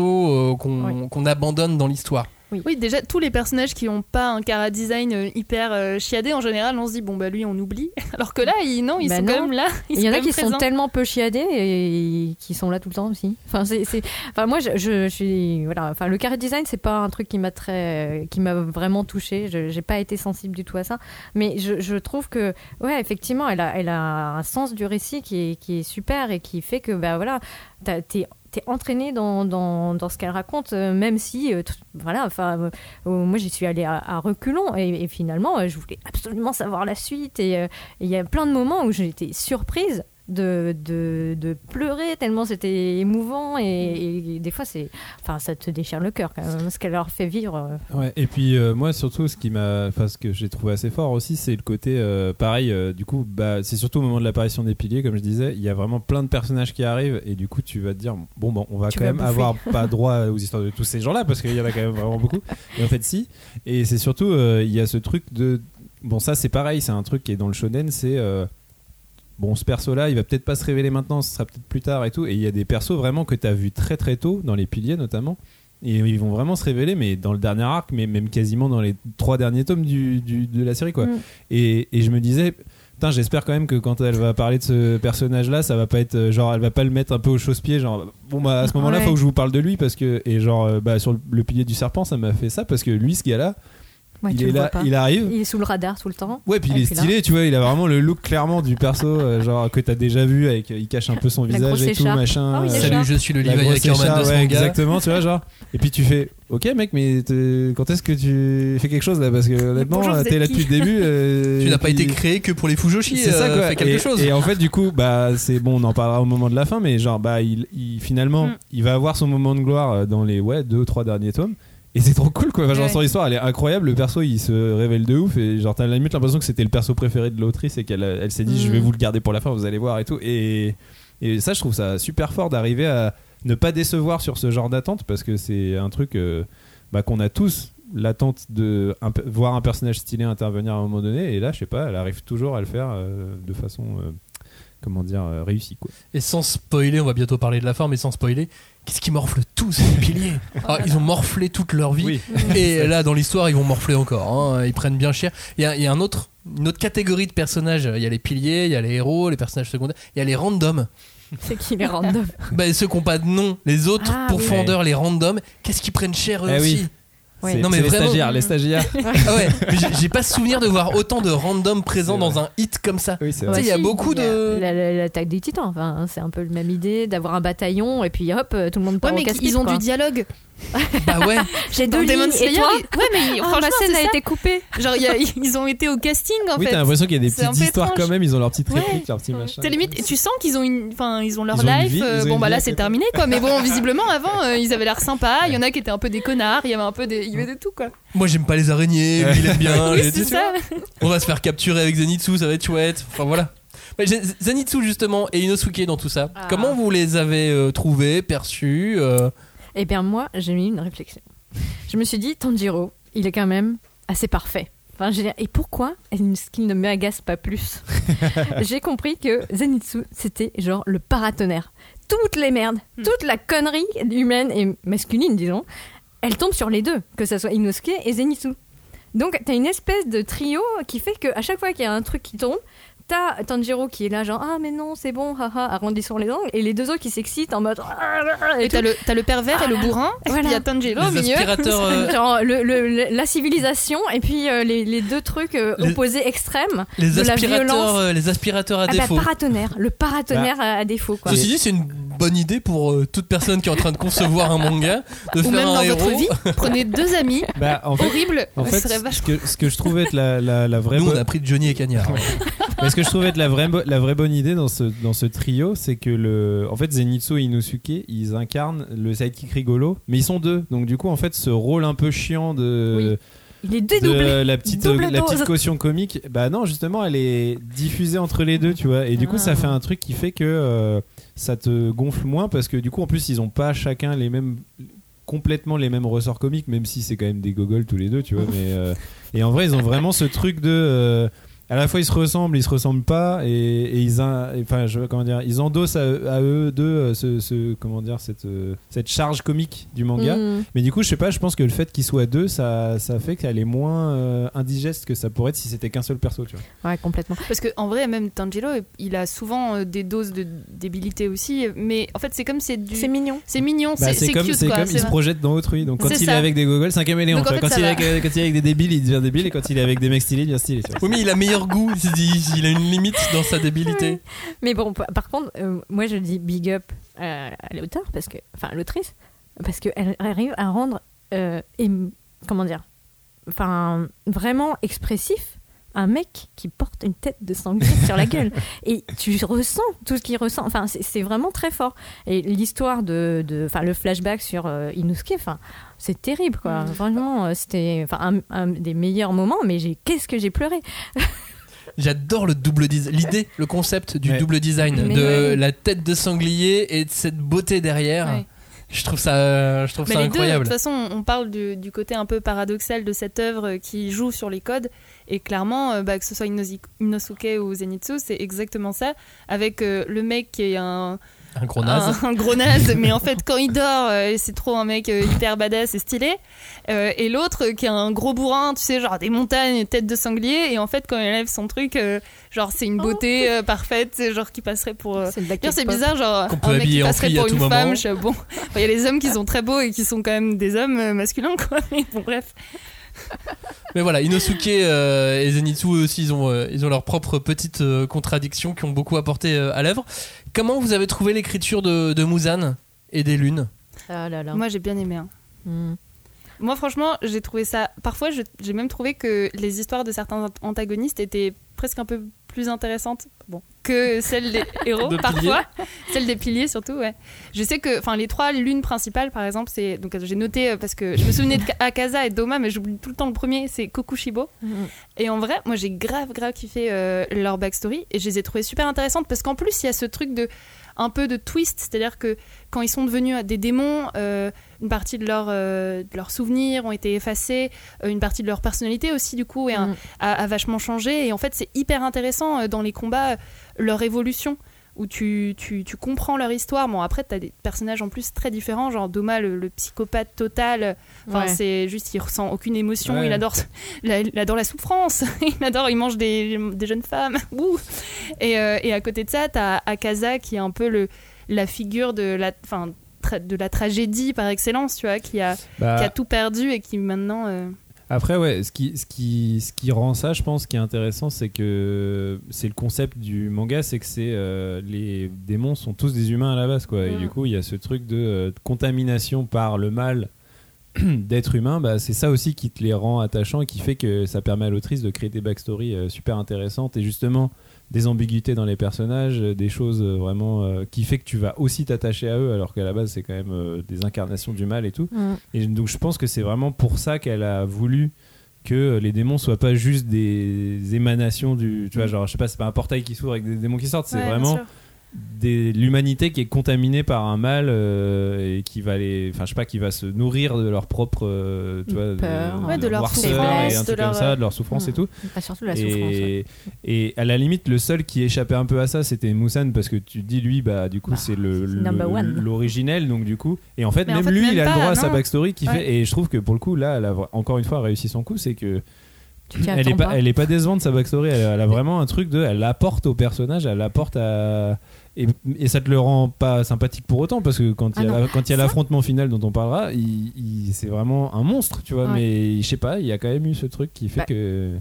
qu'on Oui. qu'on abandonne dans l'histoire Oui, déjà tous les personnages qui ont pas un cara design euh, hyper euh, chiadé, en général, on se dit bon bah lui on oublie. [laughs] Alors que là, ils, non, ils Bah sont non. [laughs] quand même là. Il y en a qui sont tellement peu chiadés et qui sont là tout le temps aussi. Enfin, c'est, enfin moi, je, je, je suis, voilà. Enfin, le carré design, c'est pas un truc qui m'a très, qui m'a vraiment touché. Je, j'ai pas été sensible du tout à ça. Mais je, je trouve que, ouais, effectivement, elle a, elle a un sens du récit qui est, qui est super et qui fait que, bah voilà, t'es t'es entraîné dans, dans, dans ce qu'elle raconte, euh, même si, euh, voilà, enfin, euh, moi j'y suis allée à, reculons et, et finalement, je voulais absolument savoir la suite et il y a plein de moments où été surprise de, de, de pleurer tellement c'était émouvant et, et des fois c'est enfin ça te déchire le cœur quand même ce qu'elle leur fait vivre. Ouais, et puis euh, moi surtout ce qui m'a enfin ce que j'ai trouvé assez fort aussi c'est le côté euh, pareil euh, du coup bah c'est surtout au moment de l'apparition des piliers comme je disais il y a vraiment plein de personnages qui arrivent et du coup tu vas te dire bon bon on va Tu quand même bouffer. avoir pas droit aux histoires de tous ces gens là parce qu'il y en a quand même vraiment beaucoup et en fait si et c'est surtout il y a ce truc de bon ça c'est pareil c'est un truc qui est dans le shonen c'est bon, ce perso-là, il va peut-être pas se révéler maintenant, ce sera peut-être plus tard et tout. Et il y a des persos vraiment que tu as vu très très tôt, dans les piliers notamment. Et ils vont vraiment se révéler, mais dans le dernier arc, mais même quasiment dans les trois derniers tomes du, du- de la série, quoi. Mm. Et, et je me disais, j'espère quand même que quand elle va parler de ce personnage-là, ça va pas être euh, genre, elle va pas le mettre un peu au chausse-pied, genre, bon bah à ce moment-là, Ouais. faut que je vous parle de lui parce que et genre, euh, bah sur le, le pilier du serpent, ça m'a fait ça parce que lui, ce gars-là, Ouais, il est là, il arrive. Il est sous le radar tout le temps. Ouais, puis il est stylé, tu vois, il a vraiment le look clairement du perso, euh, genre que t'as déjà vu, avec, il cache un peu son La visage et tout, machin. Ah oui, euh. Salut, je suis le la Levi grosse Ackerman de ce ouais, exactement, tu vois, genre. Et puis tu fais, ok mec, mais quand est-ce que tu fais quelque chose là? Parce que honnêtement, t'es là depuis le début. euh, [laughs] Tu n'as pas puis- été créé que pour les Fujoshi. c'est ça euh, quoi. Fais quelque et, chose. et en fait, du coup, bah c'est bon, on en parlera au moment de la fin, mais genre, bah il, il- finalement, Mm. il va avoir son moment de gloire euh, dans les ouais deux ou trois derniers tomes. Et c'est trop cool quoi. Enfin, genre Ouais. son histoire, elle est incroyable. Le perso, il se révèle de ouf et genre t'as limite l'impression que c'était le perso préféré de l'autrice et qu'elle elle s'est dit, Mm. je vais vous le garder pour la fin, vous allez voir et tout. Et et ça, je trouve ça super fort d'arriver à ne pas décevoir sur ce genre d'attente parce que c'est un truc euh, bah, qu'on a tous l'attente de un voir un personnage stylé intervenir à un moment donné et là je sais pas elle arrive toujours à le faire euh, de façon euh, comment dire euh, réussie quoi Et sans spoiler, on va bientôt parler de la fin, mais sans spoiler, qu'est-ce qui morfle tous ces piliers Alors, [laughs] Ils ont morflé toute leur vie. oui Et là, dans l'histoire, ils vont morfler encore. hein. Ils prennent bien cher. Il y a, il y a un autre, une autre catégorie de personnages. Il y a les piliers, il y a les héros, les personnages secondaires. Il y a les randoms. C'est qu'il est random. [laughs] Bah, ceux qui n'ont pas de nom. Les autres Ah, pourfendeurs, les randoms. Qu'est-ce qu'ils prennent cher eux Eh oui. Ouais. Non, mais les vraiment. stagiaires les stagiaires [laughs] Ah ouais, mais j'ai- j'ai pas souvenir de voir autant de randoms présents dans un hit comme ça. oui c'est Tu vrai sais, il y a beaucoup de- la- la- L'attaque des titans, enfin, c'est un peu la même idée d'avoir un bataillon et puis hop, tout le monde Ouais, part au mais casse-pipe, ils ont quoi. du dialogue. Bah ouais. [laughs] J'ai deux Demon lignes et toi Ouais, mais Ah, franchement, ma scène a ça. été coupée. Genre, il y a- [laughs] ils ont été au casting en oui fait. t'as l'impression qu'il y a des petites histoires étrange. quand même ils ont leurs petites Ouais. répliques leurs petits machins T'es limite, et tu sens qu'ils ont une, enfin, ils ont leur Ils ont une life. vie, euh, bon bah là c'est terminé quoi. Mais bon, [laughs] visiblement avant euh, ils avaient l'air sympas. Il y en a qui étaient un peu des connards. Il y avait un peu des, il y avait de tout quoi. Moi, j'aime pas les araignées. Il aime bien. Oui, les- c'est tu ça. On va se faire capturer avec Zenitsu, ça va être chouette. Enfin voilà. Mais Zenitsu justement et Inosuke dans tout ça. Ah. Comment vous les avez euh, trouvés, perçus Eh bien, moi, j'ai mis une réflexion. Je me suis dit, Tanjiro, il est quand même assez parfait. Enfin, je veux dire, et pourquoi est-ce qu'il ne m'agace pas plus [laughs] J'ai compris que Zenitsu, c'était genre le paratonnerre. Toutes les merdes, toute la connerie humaine et masculine, disons, elle tombe sur les deux, que ce soit Inosuke et Zenitsu. Donc, t'as une espèce de trio qui fait qu'à chaque fois qu'il y a un truc qui tombe, t'as Tanjiro qui est là, genre Ah, mais non, c'est bon, haha, arrondissons les angles, et les deux autres qui s'excitent en mode Ah, Et t'as le, t'as le pervers et le bourrin. Et Voilà. puis il y a Tanjiro au milieu. aspirateurs. [laughs] euh, Genre le- le- la civilisation et puis euh, les, les deux trucs euh, Les- opposés extrêmes. les de la aspirateurs, violence. les aspirateurs à Ah bah, défaut. paratonnerre, le paratonnerre à, à défaut quoi. Ceci dit, c'est une bonne idée pour euh, toute personne qui est en train de concevoir un manga de Ou faire même un dans héros. votre vie, prenez deux amis [laughs] bah en fait horribles. en Ce fait ce que, ce que je trouvais être la, la, la vraie Nous, on a pris Johnny et Cagnard. Ce que je trouvais être la vraie, la vraie bonne idée dans ce, dans ce trio, c'est que le, en fait, Zenitsu et Inosuke, ils incarnent le sidekick rigolo, mais ils sont deux. Donc du coup, en fait, ce rôle un peu chiant de, Il est de dédoublé. la petite, Double la petite caution comique, bah non, justement, elle est diffusée entre les deux, tu vois. Et du coup, Ah. ça fait un truc qui fait que euh, ça te gonfle moins parce que du coup, en plus, ils ont pas chacun les mêmes complètement les mêmes ressorts comiques même si c'est quand même des gogoles tous les deux tu vois mais euh, et en vrai ils ont vraiment ce truc de euh, à la fois ils se ressemblent, ils se ressemblent pas, et, et ils, in- enfin, je, comment dire, ils endossent à, à eux deux euh, ce, ce- comment dire, cette, euh, cette charge comique du manga. Mm. Mais du coup, je sais pas, je pense que le fait qu'ils soient deux, ça, ça fait qu'elle est moins euh, indigeste que ça pourrait être si c'était qu'un seul perso, tu vois. Ouais, complètement. Parce que en vrai, même Tanjiro, il a souvent des doses de débilité aussi. Mais en fait, c'est comme c'est du. C'est mignon. C'est mignon, Bah, c'est comme, cute c'est quoi. comme c'est il se projette dans autrui. Donc quand il est avec des gogoles, c'est un caméléon. Donc, en tu vois. fait, quand, il est avec, quand il est avec des débiles, il devient débile, et quand il est avec des mecs stylés, il devient stylé. Oui, mais il a meilleur goût. Il, a une limite dans sa débilité. Mais bon, par contre, euh, moi je dis big up euh, à l'auteur, parce que, enfin à l'autrice, parce qu'elle arrive à rendre, euh, comment dire, enfin vraiment expressif un mec qui porte une tête de sanglier sur la gueule. [laughs] Et tu ressens tout ce qu'il ressent. Enfin, c'est vraiment très fort. Et l'histoire de, de- enfin le flashback sur euh, Inosuke, enfin, c'est terrible quoi. Vraiment, euh, c'était, enfin, un, un des meilleurs moments. Mais qu'est-ce que j'ai pleuré. [laughs] J'adore le double design. L'idée, le concept du Ouais. double design, Mais de ouais. la tête de sanglier et de cette beauté derrière. Ouais. Je trouve ça, je trouve Bah, ça les deux, de incroyable. toute façon, on parle du, du côté un peu paradoxal de cette œuvre qui joue sur les codes. Et clairement, euh, bah, que ce soit Inosuke ou Zenitsu, c'est exactement ça. Avec euh, le mec qui est un, Un gros naze. un, un gros naze, mais en fait, quand il dort, euh, c'est trop un mec euh, hyper badass et stylé. Euh, et l'autre euh, qui est un gros bourrin, tu sais, genre des montagnes, tête de sanglier. Et en fait, quand il lève son truc, euh, genre c'est une beauté euh, parfaite, c'est genre qui passerait pour. euh, C'est bizarre, genre Qu'on peut un mec qui passerait pour une moment. femme. je- bon, Enfin, il y a les hommes qui sont très beaux et qui sont quand même des hommes euh, masculins, quoi. Mais bon, bref. Mais voilà, Inosuke euh, et Zenitsu eux aussi, ils ont, euh, ils ont leurs propres petites euh, contradictions qui ont beaucoup apporté euh, à l'œuvre. Comment vous avez trouvé l'écriture de, de Muzan et des lunes Ah là là. Moi, j'ai bien aimé. hein. Hmm. Moi, franchement, j'ai trouvé ça. Parfois, je- j'ai même trouvé que les histoires de certains antagonistes étaient presque un peu plus intéressantes bon, que celles des [laughs] héros, De parfois. Celles des piliers, surtout, ouais. Je sais que enfin, les trois lunes principales, par exemple, c'est. Donc, j'ai noté euh, parce que je me souvenais de Ka- Akaza et Doma, mais j'oublie tout le temps le premier, c'est Kokushibo. Mhm. Et en vrai, moi, j'ai grave, grave kiffé euh, leur backstory et je les ai trouvées super intéressantes parce qu'en plus, il y a ce truc de. Un peu de twist, c'est-à-dire que quand ils sont devenus des démons, euh, une partie de, leur, euh, de leurs souvenirs ont été effacés, euh, une partie de leur personnalité aussi, du coup, et un- Mm. a, a vachement changé. Et en fait, c'est hyper intéressant euh, dans les combats, euh, leur évolution, où tu, tu, tu comprends leur histoire. Bon, après, tu as des personnages en plus très différents, genre Doma, le, le psychopathe total. Enfin, Ouais. c'est juste, il ressent aucune émotion, Ouais. il, adore, [laughs] la- il adore la souffrance, [laughs] il adore, il mange des, des jeunes femmes. [laughs] Ouh. Et, euh, et à côté de ça, tu as Akaza qui est un peu le, la figure de la. Enfin, tra- de la tragédie par excellence, tu vois, qui a, Bah, qui a tout perdu et qui maintenant. euh, Après, ouais, ce qui, ce, qui, ce qui rend ça, je pense, qui est intéressant, c'est que c'est le concept du manga, c'est que c'est euh, les démons sont tous des humains à la base, quoi. Et Mm. du coup, il y a ce truc de, euh, de contamination par le mal [clears throat] d'être humain. Bah, c'est ça aussi qui te les rend attachants et qui fait que ça permet à l'autrice de créer des backstories euh, super intéressantes et justement des ambiguïtés dans les personnages, euh, des choses euh, vraiment euh, qui fait que tu vas aussi t'attacher à eux, alors qu'à la base c'est quand même euh, des incarnations du mal et tout. Et donc je pense que c'est vraiment pour ça qu'elle a voulu que les démons soient pas juste des émanations du tu vois genre je sais pas c'est pas un portail qui s'ouvre avec des démons qui sortent c'est ouais, vraiment. Des- l'humanité qui est contaminée par un mal euh, et qui va les enfin je sais pas qui va se nourrir de leur propre euh, tu vois Peur. Ouais, de leur noirceur souffrance, de leur, comme ça de leur souffrance et tout surtout la souffrance. ouais. et, à la limite, le seul qui échappait un peu à ça, c'était Moussan, parce que tu dis, lui, bah, du coup, Bah, c'est le, le- l'originel, donc du coup. Et en fait, Mais en même fait, lui, même il a le pas, droit à sa backstory qui Ouais. fait. Et je trouve que pour le coup, là, elle a encore une fois réussi son coup, c'est que. Elle est, pas. elle est pas décevante sa backstory, elle, elle a vraiment un truc de. Elle apporte au personnage, elle apporte à. Et, et ça te le rend pas sympathique pour autant, parce que quand il y a Ah y a Ça- l'affrontement final dont on parlera, il, il- c'est vraiment un monstre, tu vois. Ouais. Mais je sais pas, il y a quand même eu ce truc qui fait Bah. que.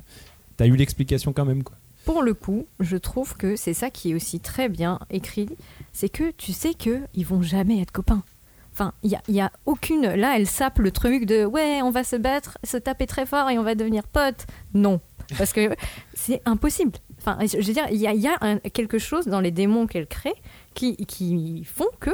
T'as eu l'explication quand même, quoi. Pour le coup, je trouve que c'est ça qui est aussi très bien écrit, c'est que tu sais que ils vont jamais être copains. Enfin, il y a, y a aucune. Là, elle sape le truc de ouais, on va se battre, se taper très fort et on va devenir potes. Non, parce que c'est impossible. Enfin, je veux dire, il y a, il y a un- quelque chose dans les démons qu'elle crée qui, qui font que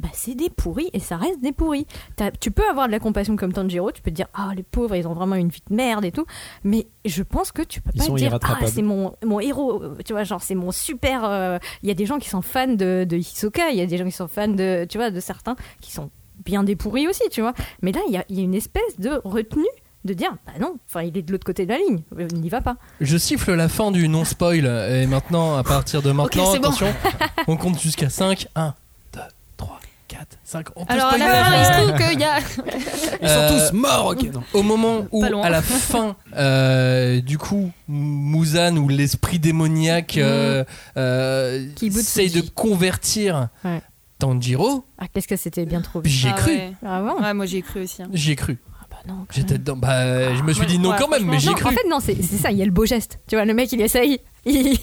bah, c'est des pourris et ça reste des pourris. T'as- tu peux avoir de la compassion comme Tanjiro, tu peux te dire ah les pauvres ils ont vraiment une vie de merde et tout, mais je pense que tu peux Ils pas dire ah c'est mon, mon héros, euh, tu vois genre c'est mon super. euh, Il y a des gens qui sont fans de, de Hisoka, il y a des gens qui sont fans de tu vois de certains qui sont bien des pourris aussi, tu vois. Mais là il y a, il y a une espèce de retenue de dire bah non, enfin il est de l'autre côté de la ligne, euh, n'y va pas. Je siffle la fin du non-spoil et maintenant, à partir de maintenant, bon. attention, [laughs] on compte jusqu'à 5. 1, 2, 3, 4, 5. On peut Alors à spoiler la fin, il se trouve qu'il y a. [laughs] Ils sont Euh, tous morts, ok. non. Au moment où, à la fin, euh, du coup, Muzan ou l'esprit démoniaque euh, euh, essaye de convertir Ouais. Tanjiro, Ah qu'est-ce que c'était bien trop. j'y ai Ah cru. ouais. Ah bon Ouais, moi j'y ai cru aussi. hein. J'y ai cru. Ah non. J'étais dedans. Bah, je me suis Ouais, dit non ouais, quand même, mais j'y ai Non, cru. en fait, non, c'est c'est ça, il y a le beau geste. Tu vois, le mec, il essaye. [laughs] Il-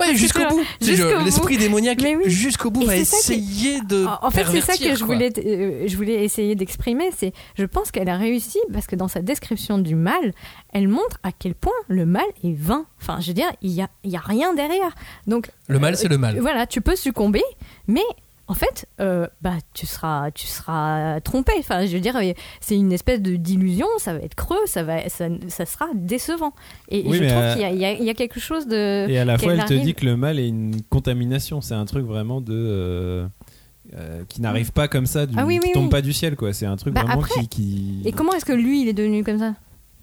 Ouais, jusqu'au bout. Bout. L'esprit démoniaque, oui. jusqu'au bout, Et va c'est ça qui- essayer de. En fait, c'est ça que je voulais, euh, je voulais essayer d'exprimer. C'est, je pense qu'elle a réussi parce que dans sa description du mal, elle montre à quel point le mal est vain. Enfin, je veux dire, il y a, il y a rien derrière. Donc, Le mal, euh, c'est le mal. Voilà, tu peux succomber, mais en fait, euh, bah, tu seras, tu seras trompé. Enfin, je veux dire, c'est une espèce de d'illusion. Ça va être creux, ça va, ça, ça sera décevant. Et, Oui, je trouve qu'il y a, y y quelque chose de. Et à la fois, elle te dit que le mal est une contamination. C'est un truc vraiment de. euh, euh, qui n'arrive pas comme ça, du, Ah oui, qui oui, tombe pas du ciel, quoi. C'est un truc Bah, vraiment après- qui, qui- Et comment est-ce que lui, il est devenu comme ça?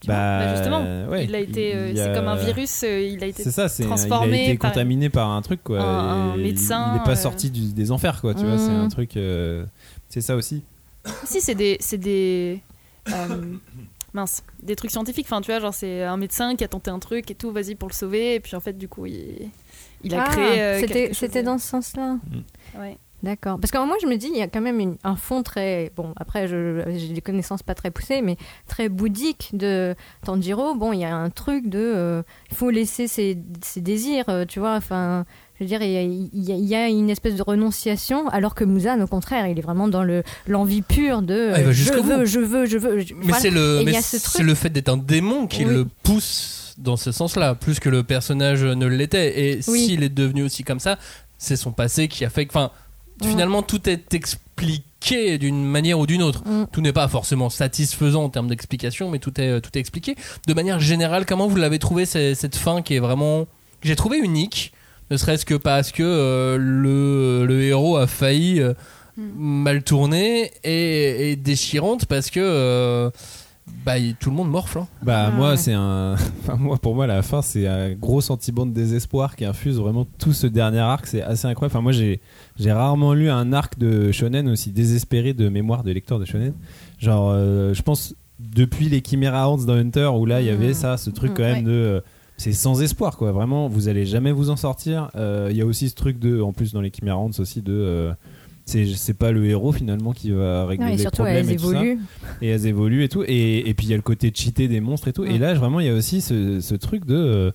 Bah, Bah, justement, ouais, il a été, euh, c'est comme un virus, euh, il a été C'est ça, transformé il a été par- contaminé par un truc quoi. Un- médecin, Il n'est pas euh, sorti du- des enfers quoi. Tu vois, c'est Mm. un truc. euh, c'est ça aussi. Si, c'est des, c'est des, euh, mince, des trucs scientifiques. Enfin, tu vois, genre c'est un médecin qui a tenté un truc et tout, vas-y pour le sauver. Et puis en fait, du coup, il, il a Ah, créé. euh, c'était- dans ce sens-là. Ouais. D'accord. Parce que moi, je me dis, il y a quand même une- un fond très. Bon, après, j'ai des connaissances pas très poussées, mais très bouddhique de Tanjiro. Bon, il y a un truc de. euh, Il faut laisser ses, ses désirs, euh, tu vois. Enfin, je veux dire, il y, a, y y une espèce de renonciation, alors que Muzan, au contraire, il est vraiment dans le l'envie pure de. Ah, il va euh, je veux, je veux, je veux. je- Mais voilà. c'est le, mais c'est le fait d'être un démon qui Oui. le pousse dans ce sens-là, plus que le personnage ne l'était. Et Oui. s'il est devenu aussi comme ça, c'est son passé qui a fait que, enfin, Mm. finalement, tout est expliqué d'une manière ou d'une autre. Mm. Tout n'est pas forcément satisfaisant en termes d'explication, mais tout est, tout est expliqué. De manière générale, comment vous l'avez trouvé ce- cette fin qui est vraiment, j'ai trouvé unique, ne serait-ce que parce que euh, le, le héros a failli euh, mal tourner et, et déchirante parce que euh, bah, tout le monde morfle. hein. Bah Ah, moi ouais. c'est un. [laughs] Enfin moi pour moi la fin c'est un gros sentiment de désespoir qui infuse vraiment tout ce dernier arc. C'est assez incroyable. Enfin moi j'ai j'ai rarement lu un arc de shonen aussi désespéré de mémoire de lecteur de shonen. Genre euh, je pense depuis les Chimera Ants dans Hunter où là il y avait Mm. ça ce truc quand même ouais. de euh, c'est sans espoir quoi vraiment vous allez jamais vous en sortir Euh, il y a aussi ce truc de en plus dans les Chimera Ants aussi de euh, c'est c'est pas le héros finalement qui va régler Non, et les surtout, problèmes elles et tout ça. évoluent. et elles évoluent et tout. Et, et puis il y a le côté cheaté des monstres et tout. Et là vraiment il y a aussi ce, ce truc de euh,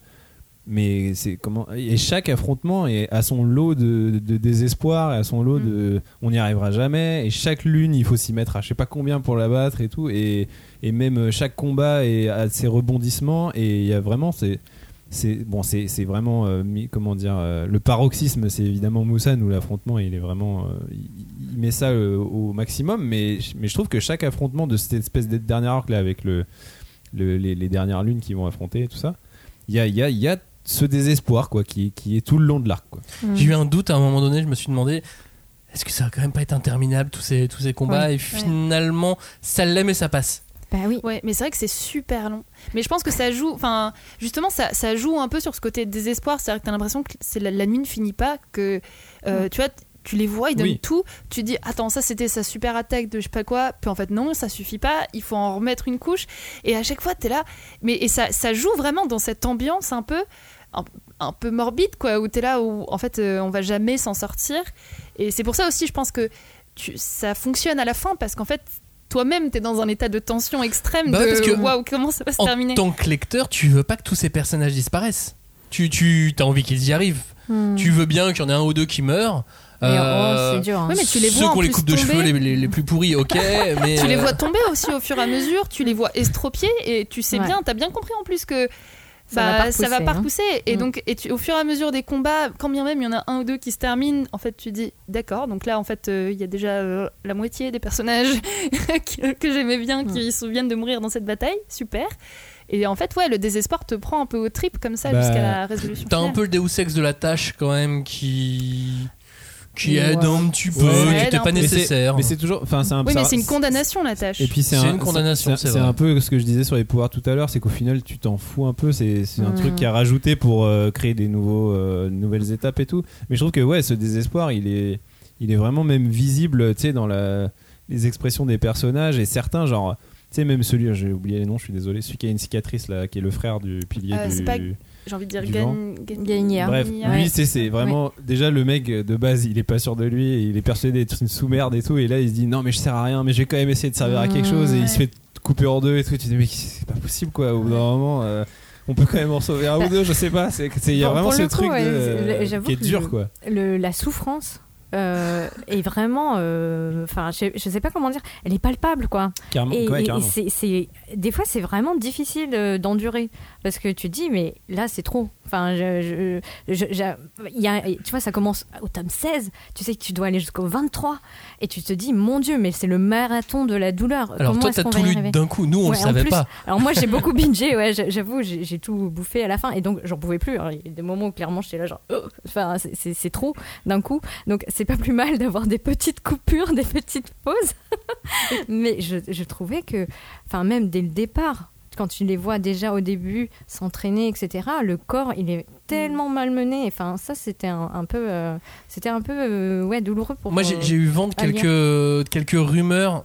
mais c'est comment et chaque affrontement est à son lot de, de désespoir et à son lot de on n'y arrivera jamais. Et chaque lune il faut s'y mettre à je sais pas combien pour la battre et tout. Et, et même euh, chaque combat est, a ses rebondissements. Et il y a vraiment c'est c'est bon c'est c'est vraiment euh, comment dire euh, le paroxysme c'est évidemment Musan où l'affrontement il est vraiment euh, il, il met ça euh, au maximum mais je- mais je trouve que chaque affrontement de cette espèce de dernier arc là avec le, le- les, les dernières lunes qui vont affronter et tout ça il y a il y a il y a ce désespoir quoi qui, qui est tout le long de l'arc quoi. Mm. J'ai eu un doute à un moment donné, je me suis demandé est-ce que ça va quand même pas être interminable tous ces, tous ces combats et finalement ça l'est mais ça passe. Bah oui. Ouais, mais c'est vrai que c'est super long. Mais je pense que ça joue, enfin, justement, ça, ça joue un peu sur ce côté désespoir. C'est-à-dire que t'as l'impression que c'est la, la nuit ne finit pas, que euh, tu vois, tu les vois, ils donnent Oui. tout. Tu dis, attends, ça c'était sa super attaque de je sais pas quoi. Puis en fait, non, ça suffit pas. Il faut en remettre une couche. Et à chaque fois, t'es là. Mais et ça, ça joue vraiment dans cette ambiance un peu. Un, un peu morbide quoi où t'es là où en fait euh, on va jamais s'en sortir et c'est pour ça aussi je pense que tu, ça fonctionne à la fin parce qu'en fait toi-même t'es dans un état de tension extrême Bah ouais, parce de que waouh comment ça va se En terminer? tant que lecteur, tu veux pas que tous ces personnages disparaissent. Tu, tu as envie qu'ils y arrivent. Hmm. Tu veux bien qu'il y en ait un ou deux qui meurent. Mais, Euh, oh, c'est dur. hein. Ouais, mais tu les ceux qui ont en les coupes de cheveux les, les- les plus pourris, ok, [laughs] mais tu les euh, vois tomber aussi au fur et à mesure, tu les vois estropiés et tu sais Ouais. bien, t'as bien compris en plus que Ça va bah, pas ça va repousser, pas hein. repousser. Et Mm. donc, et tu- au fur et à mesure des combats, quand bien même il y en a un ou deux qui se terminent, en fait, tu dis d'accord. Donc là, en fait, euh, il y a déjà euh, la moitié des personnages [laughs] que, que j'aimais bien Mm. qui se souviennent de mourir dans cette bataille. Super. Et en fait, ouais, le désespoir te prend un peu au trip comme ça Bah, jusqu'à la résolution. t'as un peu le Deus Ex de la tâche quand même qui qui aide un petit peu, Ouais, qui aide était un pas peu. Nécessaire. mais c'est toujours enfin c'est un Oui, mais c'est une condamnation la tâche. Et puis c'est C'est un- une condamnation, c'est- c'est C'est vrai. un peu ce que je disais sur les pouvoirs tout à l'heure, c'est qu'au final tu t'en fous un peu. C'est c'est un Mm. truc qui a rajouté pour euh, créer des nouveaux, euh, nouvelles étapes et tout. Mais je trouve que ouais, ce désespoir, il est, il est vraiment même visible, tu sais, dans la, les expressions des personnages et certains genre. Tu sais, même celui, j'ai oublié les noms, je suis désolé, celui qui a une cicatrice là, qui est le frère du pilier Euh, du. c'est pas- J'ai envie de dire Gagnère. Bref, lui, Ouais. c'est c'est vraiment déjà le mec de base, il est pas sûr de lui, et il est persuadé d'être une sous-merde et tout, et là il se dit non mais je sers à rien, mais je vais quand même essayer de servir à quelque chose, et il se fait couper en deux et tout. Et tu te dis mais c'est pas possible quoi. Au bout d'un moment, euh, on peut quand même en sauver un ou deux, je sais pas. Il y a vraiment ce coup, truc de- qui est dur le- quoi. le- la souffrance euh, est vraiment euh, enfin je, je sais pas comment dire elle est palpable quoi Carrément. et, ouais, et- et des fois c'est vraiment difficile euh, d'endurer parce que tu te dis mais là c'est trop enfin je, y a, tu vois ça commence au tome 16 tu sais que tu dois aller jusqu'au 23 et tu te dis mon dieu mais c'est le marathon de la douleur Alors Comment toi t'as tout lu d'un coup, nous on Ouais, le savait plus. pas. Alors moi j'ai beaucoup [laughs] bingé, ouais, j'avoue, j'ai tout bouffé à la fin et donc j'en pouvais plus. Alors, il y a des moments où clairement j'étais là genre, oh, enfin c'est trop d'un coup. Donc c'est pas plus mal d'avoir des petites coupures, des petites pauses. [laughs] Mais je, je trouvais que, enfin, même dès le départ, quand tu les vois déjà au début s'entraîner, etc., le corps, il est tellement malmené. Enfin, ça, c'était un, un peu, euh, c'était un peu, euh, ouais, douloureux pour Moi, j'ai euh, j'ai eu vent de à lire. quelques, quelques rumeurs.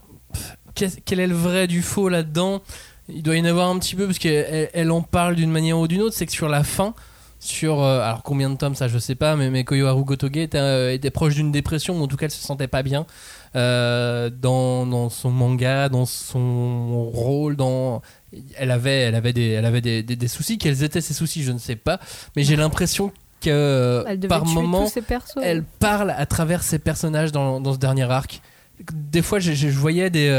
Pff, Quel est le vrai du faux là-dedans? Il doit y en avoir un petit peu parce qu'elle elle- elle en parle d'une manière ou d'une autre. C'est que sur la fin, sur euh, alors combien de tomes ça je sais pas, mais, mais Koyoharu Gotoge était, euh, était proche d'une dépression ou en tout cas elle se sentait pas bien euh, dans, dans son manga, dans son rôle, dans elle avait elle avait des elle avait des, des- des soucis. Quels étaient ces soucis Je ne sais pas, mais j'ai l'impression que Elle par moment ses elle parle à travers ses personnages dans, dans ce dernier arc. Des fois, je, je- je voyais des,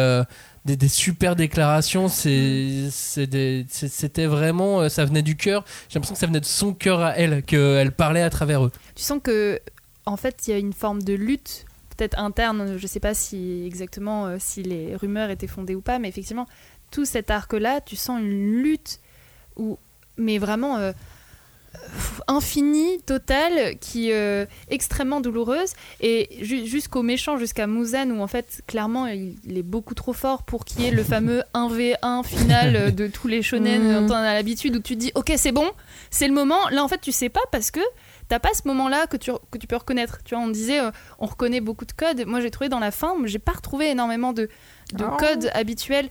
des, super déclarations. C'était vraiment. euh, Ça venait du cœur. J'ai l'impression que ça venait de son cœur à elle, qu'elle parlait à travers eux. Tu sens que, en fait, il y a une forme de lutte, peut-être interne. Je sais pas si exactement euh, si les rumeurs étaient fondées ou pas, mais effectivement, tout cet arc-là, tu sens une lutte où, mais vraiment euh, infinie, totale, qui euh, extrêmement douloureuse, et ju- jusqu'au méchant, jusqu'à Muzan, où en fait, clairement, il, il est beaucoup trop fort pour qu'il y ait le fameux 1v1 final euh, de tous les shonen [laughs] Mhm. dont on a l'habitude, où tu te dis, ok, c'est bon, c'est le moment. Là, en fait, tu sais pas parce que t'as pas ce moment-là que tu, que tu peux reconnaître. Tu vois, on disait, euh, on reconnaît beaucoup de codes. Moi, j'ai trouvé dans la fin, mais j'ai pas retrouvé énormément de, de Oh. codes habituels,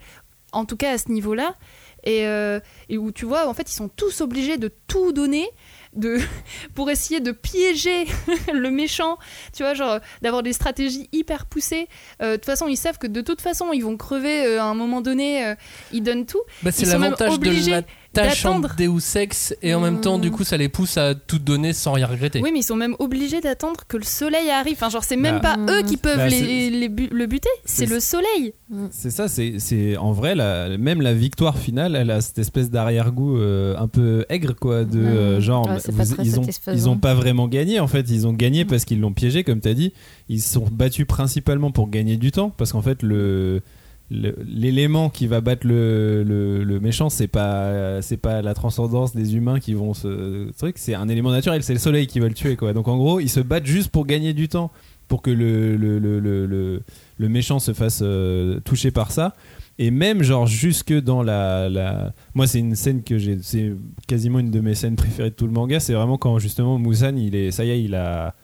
en tout cas à ce niveau-là. Et, euh, et où tu vois, en fait, ils sont tous obligés de tout donner de, [laughs] pour essayer de piéger [laughs] le méchant, tu vois, genre d'avoir des stratégies hyper poussées. Euh, De toute façon, ils savent que de toute façon, ils vont crever euh, à un moment donné, ils donnent tout. Bah, c'est l'avantage de la tâche en d'attendre. Deus Ex, et en même temps, du coup, ça les pousse à tout donner sans rien regretter. Oui, mais ils sont même obligés d'attendre que le soleil arrive. Enfin, genre, c'est même Bah, pas eux qui peuvent bah, les, c'est- les bu- le buter, c'est le soleil. C'est ça, c'est c'est- en vrai, la- même la victoire finale, elle a cette espèce d'arrière-goût euh, un peu aigre, quoi, de euh, genre, Ouais, vous- ils, ont, ils ont pas vraiment gagné, en fait, ils ont gagné parce qu'ils l'ont piégé, comme tu as dit. Ils se sont battus principalement pour gagner du temps, parce qu'en fait, le- l'élément qui va battre le, le, méchant c'est pas c'est pas la transcendance des humains qui vont se truc c'est un élément naturel c'est le soleil qui va le tuer quoi. Donc en gros ils se battent juste pour gagner du temps pour que le, le- le méchant se fasse euh, toucher par ça. Et même genre jusque dans la, la... moi c'est une scène que j'ai c'est quasiment une de mes scènes préférées de tout le manga c'est vraiment quand justement Musan il est ça y est il a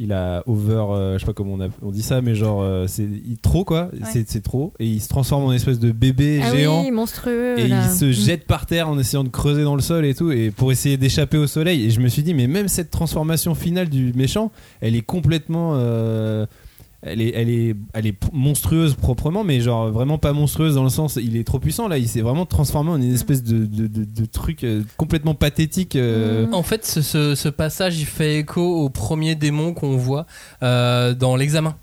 il a over euh, je sais pas comment on, a- on dit ça mais genre euh, c'est il- trop quoi c'est c'est trop et il se transforme en espèce de bébé Ah géant oui, monstrueux. et là. il se Mm. jette par terre en essayant de creuser dans le sol et tout et pour essayer d'échapper au soleil et je me suis dit mais même cette transformation finale du méchant elle est complètement euh, elle est, elle, est, elle est monstrueuse proprement, mais genre vraiment pas monstrueuse dans le sens il est trop puissant là, il s'est vraiment transformé en une espèce de, de, de- de truc euh, complètement pathétique. euh, En fait, ce, ce- ce passage, il fait écho au premier démon qu'on voit euh, dans l'examen.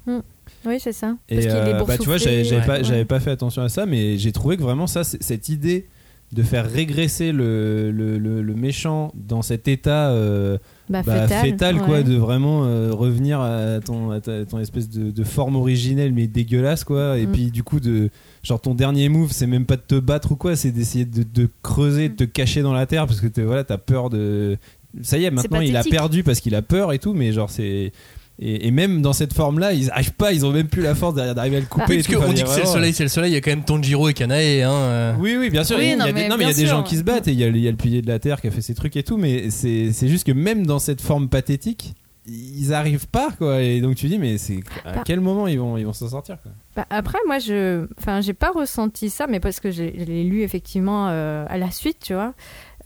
Oui, c'est ça. Et Parce qu'il est bah, tu vois, j'avais pas, Ouais. j'avais pas fait attention à ça, mais j'ai trouvé que vraiment ça, cette idée de faire régresser le, le, le- le méchant dans cet état euh, Bah, bah, fétal, fétal, quoi, ouais. de vraiment euh, revenir à ton, à ta- ton espèce de, de forme originelle mais dégueulasse, quoi. Et Mm. puis du coup, de, genre ton dernier move, c'est même pas de te battre ou quoi, c'est d'essayer de, de creuser, de te cacher dans la terre parce que t'es- voilà, t'as peur de. Ça y est, maintenant il a perdu parce qu'il a peur et tout, mais genre c'est. Et, et même dans cette forme-là, ils arrivent pas, ils ont même plus la force d'arriver à le couper. Oui, et parce qu'on dit a que c'est le soleil, c'est le soleil. Il y a quand même Tanjiro et Kanae. Hein, euh. Oui, oui, bien sûr. Oui, il y a, non, des, mais non, mais il y a bien des sûr. gens qui se battent et il y a, le- il y a le pilier de la terre qui a fait ses trucs et tout, mais c'est juste que même dans cette forme pathétique, ils arrivent pas, quoi. Et donc tu dis, mais c'est à Bah. quel moment ils vont, ils vont s'en sortir, quoi? Bah, après, moi, je, enfin, j'ai pas ressenti ça, mais parce que je l'ai lu effectivement euh, à la suite, tu vois.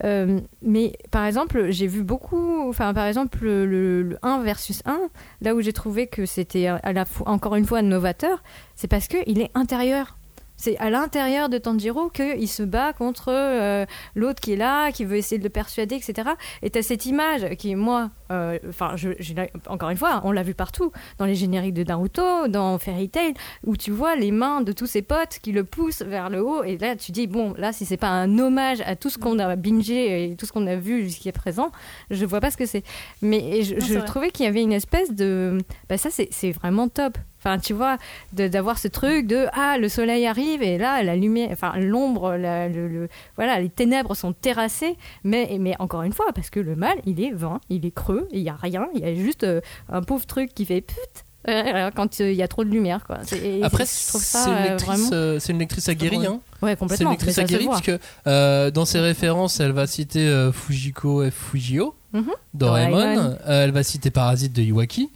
Euh, mais par exemple, j'ai vu beaucoup, enfin, par exemple, le, le- le 1 versus 1, là où j'ai trouvé que c'était fois, encore une fois novateur, c'est parce qu'il est intérieur. C'est à l'intérieur de Tanjiro qu'il se bat contre euh, l'autre qui est là, qui veut essayer de le persuader, etc. Et t'as cette image qui, moi, euh, enfin, encore une fois, on l'a vu partout, dans les génériques de Naruto, dans Fairy Tail, où tu vois les mains de tous ses potes qui le poussent vers le haut. Et là, tu dis, bon, là, si c'est pas un hommage à tout ce qu'on a bingé et tout ce qu'on a vu jusqu'à présent, je vois pas ce que c'est. Mais je, Non, je trouvais qu'il y avait une espèce de. Bah, ça, c'est vraiment top. Enfin, tu vois, d'avoir ce truc de ah le soleil arrive et là la lumière, enfin l'ombre, le, le- voilà les ténèbres sont terrassées, mais mais encore une fois parce que le mal il est vain, il est creux, il y a rien, il y a juste euh, un pauvre truc qui fait put euh, quand euh, il y a trop de lumière. Quoi. Après, je trouve c'est ça une, vraiment. c'est une lectrice aguerrie. Hein. Ouais, C'est une complètement. lectrice aguerrie voit. parce que euh, dans ses références, elle va citer euh, Fujiko et Fujio, Doraemon. euh, elle va citer Parasite de Iwaki.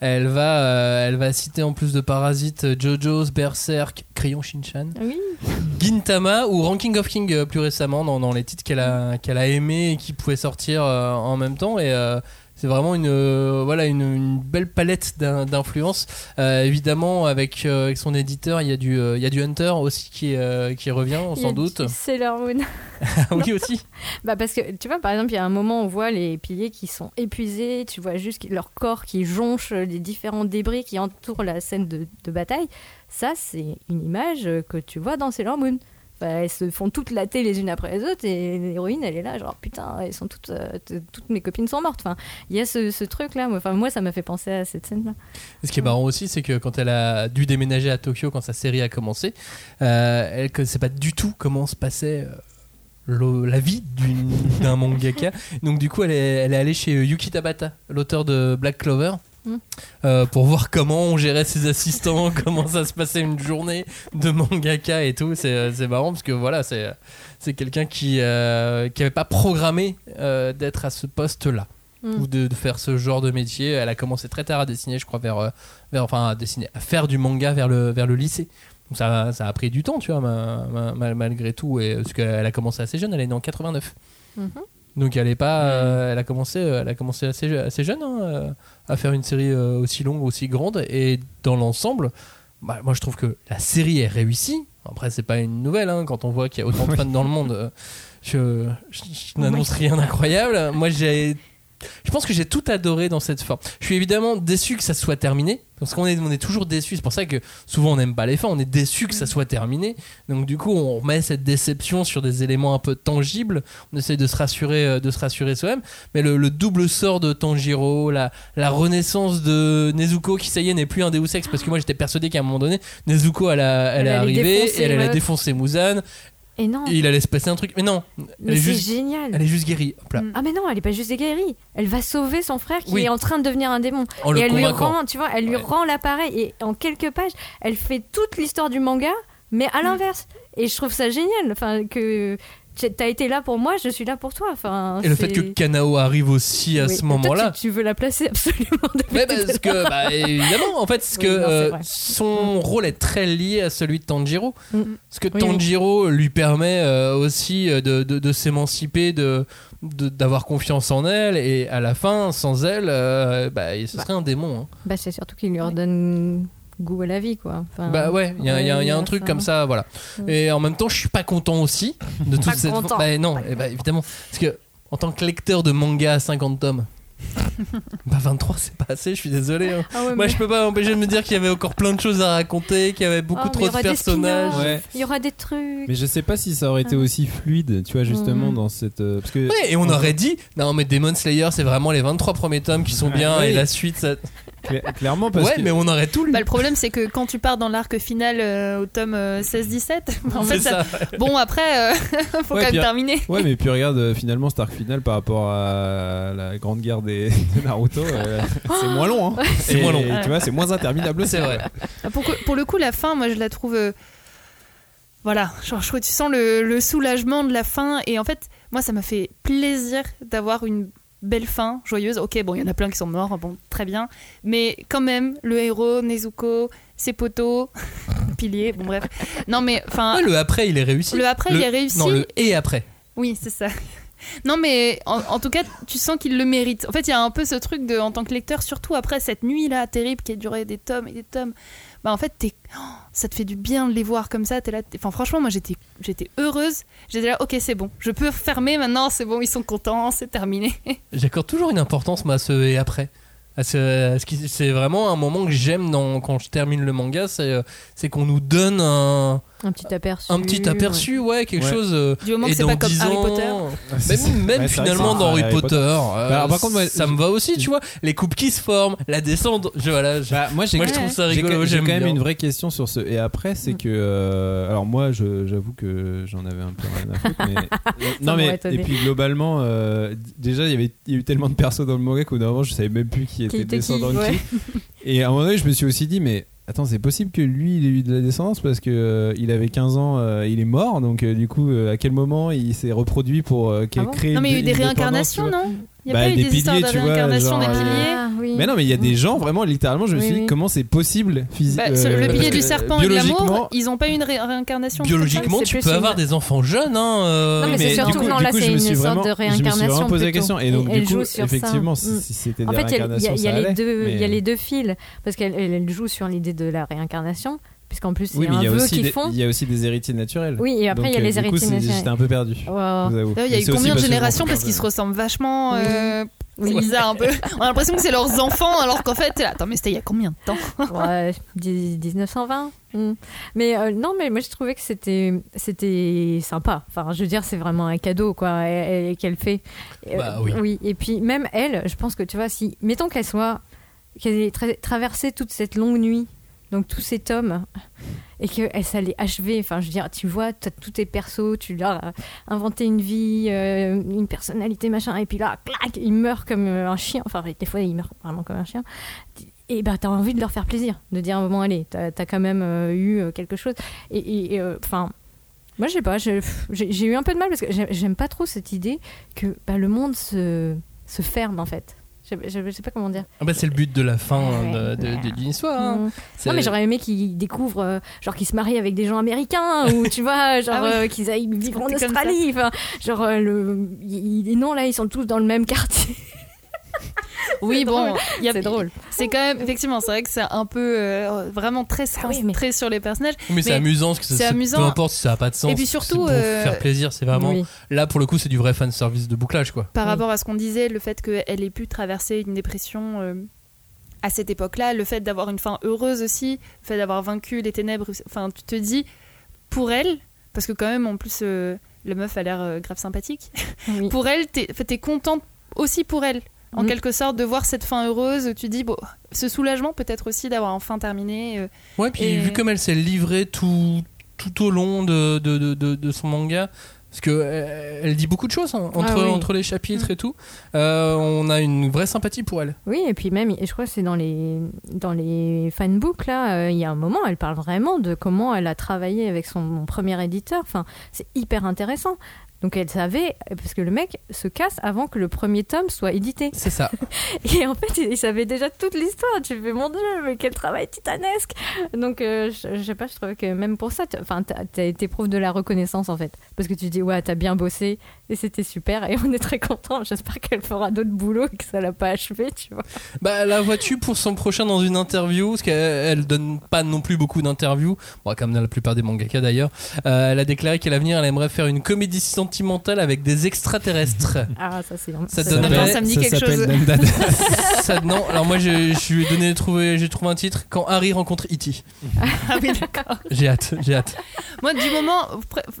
Elle va, euh, elle va citer en plus de Parasite euh, JoJo's, Berserk, Crayon Shinchan, Oui. Gintama ou Ranking of King euh, plus récemment dans, dans les titres qu'elle a, qu'elle a aimé et qui pouvaient sortir euh, en même temps. Et c'est vraiment une, euh, voilà, une, une belle palette d'in- d'influences. Euh, évidemment, avec, euh, avec son éditeur, il y, a du, il y a du Hunter aussi qui, qui revient, Il sans doute. Sailor Moon. Ah [laughs] [laughs] oui, aussi. Bah parce que tu vois par exemple il y a un moment où on voit les piliers qui sont épuisés, tu vois juste leur corps qui jonche les différents débris qui entourent la scène de, de bataille. Ça c'est une image que tu vois dans Sailor Moon. Enfin, elles se font toutes latter les unes après les autres et l'héroïne elle est là genre putain elles sont toutes euh, toutes mes copines sont mortes. Enfin il y a ce, ce truc là. Enfin moi ça m'a fait penser à cette scène là. Ce qui est marrant aussi, c'est que quand elle a dû déménager à Tokyo, quand sa série a commencé, euh, elle ne connaissait pas du tout comment se passait euh, la vie d'un mangaka. Donc du coup, elle elle est allée chez Yuki Tabata, l'auteur de Black Clover. Mm. euh, pour voir comment on gérait ses assistants, [laughs] comment ça se passait une journée de mangaka et tout. C'est c'est marrant parce que voilà, c'est c'est quelqu'un qui n'avait pas programmé euh, d'être à ce poste-là Mm. ou de, de faire ce genre de métier. Elle a commencé très tard à dessiner, je crois, vers, euh, vers enfin à dessiner, à faire du manga vers le, vers le lycée. Donc ça, ça a pris du temps, tu vois, ma- ma- ma- malgré tout, et parce qu'elle a commencé assez jeune. Elle est née en 89. Mhm. Donc elle est pas, euh, elle a commencé, euh, elle a commencé assez, assez jeune hein, euh, à faire une série euh, aussi longue, aussi grande, et dans l'ensemble, bah, moi je trouve que la série est réussie. Après c'est pas une nouvelle hein, quand on voit qu'il y a autant de fans dans le monde. euh, je, je- je n'annonce rien d'incroyable. Moi j'ai, je pense que j'ai tout adoré dans cette forme. Je suis évidemment déçu que ça soit terminé. Parce qu'on est, on est toujours déçu. C'est pour ça que souvent on n'aime pas les fins. On est déçu que ça soit terminé. Donc du coup, on met cette déception sur des éléments un peu tangibles. On essaye de se rassurer, euh, de se rassurer soi-même. Mais le, le double sort de Tanjiro, la, la renaissance de Nezuko, qui ça y est n'est plus un Deus Ex, parce que moi j'étais persuadé qu'à un moment donné, Nezuko elle, a- elle Elle est arrivée et elle l'autre. défoncer Muzan. Et non. Et il allait se passer un truc. Mais non, elle Mais est c'est juste, génial. elle est juste guérie. Hop là. Ah mais non, elle est pas juste guérie. Elle va sauver son frère qui Oui. est en train de devenir un démon. En le et elle lui rend, tu vois, elle lui Ouais. rend l'appareil et en quelques pages, elle fait toute l'histoire du manga, mais Mm. à l'inverse. Et je trouve ça génial. Enfin que t'as été là pour moi, je suis là pour toi. Enfin. Et le fait que Kanao arrive aussi à Oui. ce moment-là. tu, tu veux la placer absolument. à parce que, bah, évidemment, en fait, Oui, que non, euh, son rôle est très lié à celui de Tanjiro. Mm. Parce que Oui, Tanjiro lui permet euh, aussi euh, de, de, de s'émanciper, de de- d'avoir confiance en elle, et à la fin, sans elle, euh, bah, ce serait un démon. hein. Bah c'est surtout qu'il lui redonne goût à la vie, quoi. Enfin, Bah ouais, il y a, y y un truc ça. comme ça, voilà. Et en même temps, je suis pas content aussi de toute Pas cette. content. Bah non, eh bah, évidemment. Parce que en tant que lecteur de manga à 50 tomes, [laughs] bah 23 c'est pas assez, je suis désolé. hein. Ah ouais, Moi mais- je peux pas m'empêcher de me dire qu'il y avait encore plein de choses à raconter, qu'il y avait beaucoup Oh, trop de personnages. Ouais. Il y aura des trucs. Mais je sais pas si ça aurait été Ah. aussi fluide, tu vois, justement, Mhm. dans cette. euh, parce que. Ouais, et on aurait dit, non mais Demon Slayer c'est vraiment les 23 premiers tomes qui sont bien Ouais. et la suite ça... Cla- Clairement, parce Ouais que. mais on aurait tout lu. Bah, le problème, c'est que quand tu pars dans l'arc final euh, au tome euh, 16-17, [laughs] en fait, ça... ça. bon, après, euh, [laughs] faut Ouais, quand puis, même terminer. Ouais, mais puis regarde, euh, finalement, cet arc final par rapport à la grande guerre des, de Naruto, euh, [laughs] c'est moins long. Hein. C'est moins long. Tu vois, c'est moins interminable. C'est vrai. Pour, le coup, la fin, moi, je la trouve. euh, Voilà, genre, je trouve- tu sens le, le soulagement de la fin. Et en fait, moi, ça m'a fait plaisir d'avoir une belle fin, joyeuse. Ok, bon, il y en a plein qui sont morts, bon, très bien. Mais quand même, le héros, Nezuko, ses poteaux, [laughs] piliers, bon, bref. Non, mais enfin. Ouais, le après il est réussi. Le après, il est réussi. Non le et après. Oui, c'est ça. Non, mais en, tout cas, tu sens qu'il le mérite. En fait, il y a un peu ce truc de, en tant que lecteur, surtout après cette nuit-là terrible qui a duré des tomes et des tomes. Bah, en fait, t'es- oh, ça te fait du bien de les voir comme ça. T'es là, enfin, franchement, moi, j'étais, j'étais heureuse. J'étais là, ok, c'est bon. Je peux fermer maintenant, c'est bon, ils sont contents, c'est terminé. [laughs] J'accorde toujours une importance moi, à ce et après. À ce- qui- C'est vraiment un moment que j'aime quand je termine le manga, c'est euh, c'est qu'on nous donne un, Un petit aperçu. un petit aperçu, ouais, quelque Ouais. chose. euh, Du moment que et c'est pas comme 10 Harry Potter. Même, finalement dans Harry Potter, euh, Bah, alors, par contre, moi, ça me va aussi, tu vois. Les coupes qui se forment, la descente, je, voilà, je- Bah, moi, moi je trouve ça rigolo, J'ai quand même bien. une vraie question sur ce. Et après, c'est que. euh, alors, moi, je- j'avoue que j'en avais un peu rien à foutre. Mais... [laughs] non, mais. Et puis, globalement, euh, déjà, il y avait il y a eu tellement de persos dans le manga qu'au bout d'un moment, je savais même plus qui était descendant de qui. Et à un moment donné, je me suis aussi dit, mais attends, c'est possible que lui, il ait eu de la descendance parce que euh, il avait 15 ans, euh, il est mort. Donc, euh, du coup, euh, à quel moment il s'est reproduit pour Ah bon crée Non, mais il y a eu des réincarnations, non? Il n'y a Bah, pas eu des des histoires de piliers, tu vois, réincarnation genre, des euh, piliers Ah, oui. Mais non, mais il y a des gens, vraiment, littéralement, je me Oui, suis dit, oui. comment c'est possible physiquement Bah, ce- le pilier du serpent et de l'amour, biologiquement, ils n'ont pas eu une ré- réincarnation. Biologiquement, c'est tu peux une- avoir des enfants jeunes. Hein, euh, Non, mais c'est du surtout- coup- non, là, c'est une sorte vraiment- de Je me suis vraiment réincarnation posé la question. Et donc, Et elle du coup, joue sur ça. effectivement, Mm. si si c'était En des fait, y y, réincarnations, y allait, deux, il y a les deux fils parce qu'elle elle- elle joue sur l'idée de la réincarnation, puisqu'en plus Oui, il y mais a il y un a vœu aussi qu'ils des- font. il y a aussi des héritiers naturels. Oui, et après il y a les euh, du coup, héritiers c'est- naturels. J'étais un peu perdu. Wow. il y a eu c'est combien de générations parce qu'ils se ressemblent vachement. Oui. euh, Oui. C'est bizarre un peu. On a l'impression que c'est leurs enfants alors qu'en fait, là, attends, mais c'était il y a combien de temps Ouais, dix- 1920. Hmm. Mais euh, non, mais moi je trouvais que c'était c'était sympa. Enfin, je veux dire, c'est vraiment un cadeau quoi qu'elle fait. Euh, Bah oui. Et puis même elle, je pense que tu vois, si mettons qu'elle soit qu'elle ait tra- traversé toute cette longue nuit, donc tous ces tomes. Et qu'elle s'allait achever, enfin je veux dire, tu vois, t'as tous tes persos, tu leur as inventé une vie, euh, une personnalité, machin, et puis là, clac, il meurt comme euh, un chien, enfin des fois il meurt vraiment comme un chien, et bah t'as envie de leur faire plaisir, de dire bon allez, t'as as quand même euh, eu quelque chose, et- enfin. moi, je sais pas, j'ai eu un peu de mal parce que j'ai- j'aime pas trop cette idée que bah, le monde se, se ferme en fait. Je, je- je sais pas comment dire. Ah bah, c'est le but de la fin Ouais, de, de- ouais. de- d'une histoire. hein. Mm. Non, mais j'aurais aimé qu'ils découvrent, euh, genre qu'ils se marient avec des gens américains, ou [laughs] tu vois, genre Ah oui. euh, qu'ils aillent vivre en Australie. Genre, euh, le... non, là, ils sont tous dans le même quartier. [laughs] Oui, bon, drôle. il y a- C'est drôle. C'est quand même, effectivement, c'est vrai que c'est un peu euh, vraiment très Ah oui, centré mais- sur les personnages. Mais c'est amusant, parce que ça- c'est c'est- amusant. peu importe si ça n'a pas de sens. Et puis c'est surtout, pour euh, faire plaisir, c'est vraiment. Oui. Là, pour le coup, c'est du vrai fan service de bouclage, quoi. Par Oui. rapport à ce qu'on disait, le fait qu'elle ait pu traverser une dépression euh, à cette époque-là, le fait d'avoir une fin heureuse aussi, le fait d'avoir vaincu les ténèbres, enfin, tu te dis, pour elle, parce que quand même, en plus, euh, la meuf a l'air euh, grave sympathique, Oui. [laughs] pour elle, t'es es contente aussi pour elle, en Mm. quelque sorte, de voir cette fin heureuse, où tu dis, bon, ce soulagement peut-être aussi d'avoir enfin terminé. euh, Ouais, puis Et- vu comme elle s'est livrée tout, tout au long de, de, de, de- de son manga, parce que euh, elle dit beaucoup de choses hein, entre, Ah oui. entre les chapitres et tout, euh, on a une vraie sympathie pour elle. Oui, et puis même, et je crois que c'est dans les, dans les fanbooks, là, euh, il y a un moment, elle parle vraiment de comment elle a travaillé avec son premier éditeur. Enfin, c'est hyper intéressant. Donc elle savait, parce que le mec se casse avant que le premier tome soit édité. C'est ça. [laughs] Et en fait, il savait déjà toute l'histoire. Tu fais, mon dieu, mais quel travail titanesque Donc, euh, je, je sais pas, je trouvais que même pour ça, tu- été preuve de la reconnaissance, en fait. Parce que tu dis, ouais, t'as bien bossé, et c'était super, et on est très content. J'espère qu'elle fera d'autres boulots et que ça l'a pas achevé, tu vois. Bah, la vois-tu pour son prochain dans une interview? Parce qu'elle elle donne pas non plus beaucoup d'interviews, bon, comme dans la plupart des mangaka d'ailleurs. Euh, elle a déclaré qu'à l'avenir, elle aimerait faire une comédie sentimentale avec des extraterrestres. [laughs] Ah, ça, c'est Ça Attends, ça me dit quelque chose. Ça, non, alors moi, je, je lui ai donné trouvé, j'ai trouvé un titre quand Harry rencontre E.T. Ah oui, d'accord. J'ai hâte, j'ai hâte. Moi, du moment,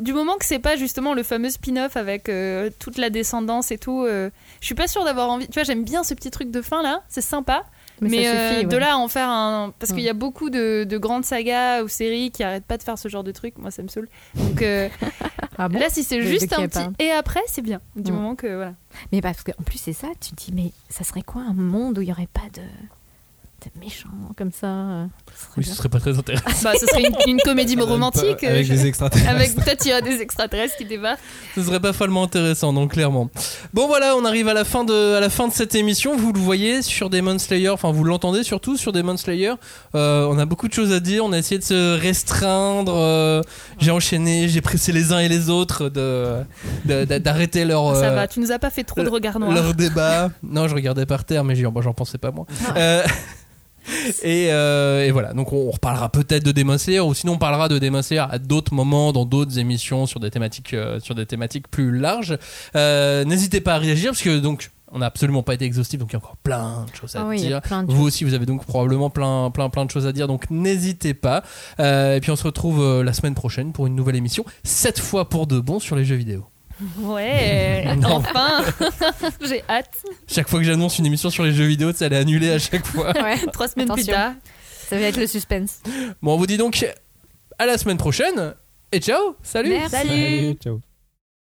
du moment que c'est pas justement le fameux spin-off avec euh, toute la descendance et tout, euh, je suis pas sûre d'avoir envie. Tu vois, j'aime bien ce petit truc de fin là, c'est sympa. Mais, Mais, ça euh, de là à en faire un. Parce qu'il y a Mm. beaucoup de, de grandes sagas ou séries qui arrêtent pas de faire ce genre de truc. Moi, ça me saoule. Donc euh, [laughs] Ah bon là, si c'est juste un petit. Et après, c'est bien. Du Mm. moment que. Voilà. Mais parce qu'en plus, c'est ça, tu te dis, mais ça serait quoi un monde où il y aurait pas de, de méchants comme ça euh, ça serait Oui, bien. ce serait pas très intéressant. Bah, ce serait une, une comédie [laughs] romantique. euh, Avec je- des extraterrestres. avec peut-être il y a des extraterrestres qui débarquent. Ce serait pas follement intéressant, donc clairement. Bon voilà, on arrive à la fin de, à la fin de cette émission. Vous le voyez sur Demon Slayer, enfin vous l'entendez surtout sur Demon Slayer. Euh, on a beaucoup de choses à dire. On a essayé de se restreindre. euh, j'ai enchaîné, j'ai pressé les uns et les autres de de- de- d'arrêter leur Ça euh, va, tu nous as pas fait trop de regards noirs. leur débat. Non, je regardais par terre, mais j'en bon, j'en pensais pas moi. Euh, [laughs] et, euh, et voilà, donc on, on reparlera peut-être de Demon Slayer, ou sinon on parlera de Demon Slayer à d'autres moments, dans d'autres émissions, sur des thématiques, euh, sur des thématiques plus larges. Euh, N'hésitez pas à réagir, parce que donc on n'a absolument pas été exhaustif, donc il y a encore plein de choses à Ah oui, dire. Vous choses. aussi, vous avez donc probablement plein, plein, plein de choses à dire, donc n'hésitez pas. Euh, et puis on se retrouve la semaine prochaine pour une nouvelle émission, cette fois pour de bon sur les jeux vidéo. Ouais, enfin [laughs] J'ai hâte. Chaque fois que j'annonce une émission sur les jeux vidéo, ça elle est annulée à chaque fois. [laughs] Ouais, Trois semaines plus tard. ça va être le suspense. Bon, on vous dit donc à la semaine prochaine et ciao, salut Merci. Allez, ciao.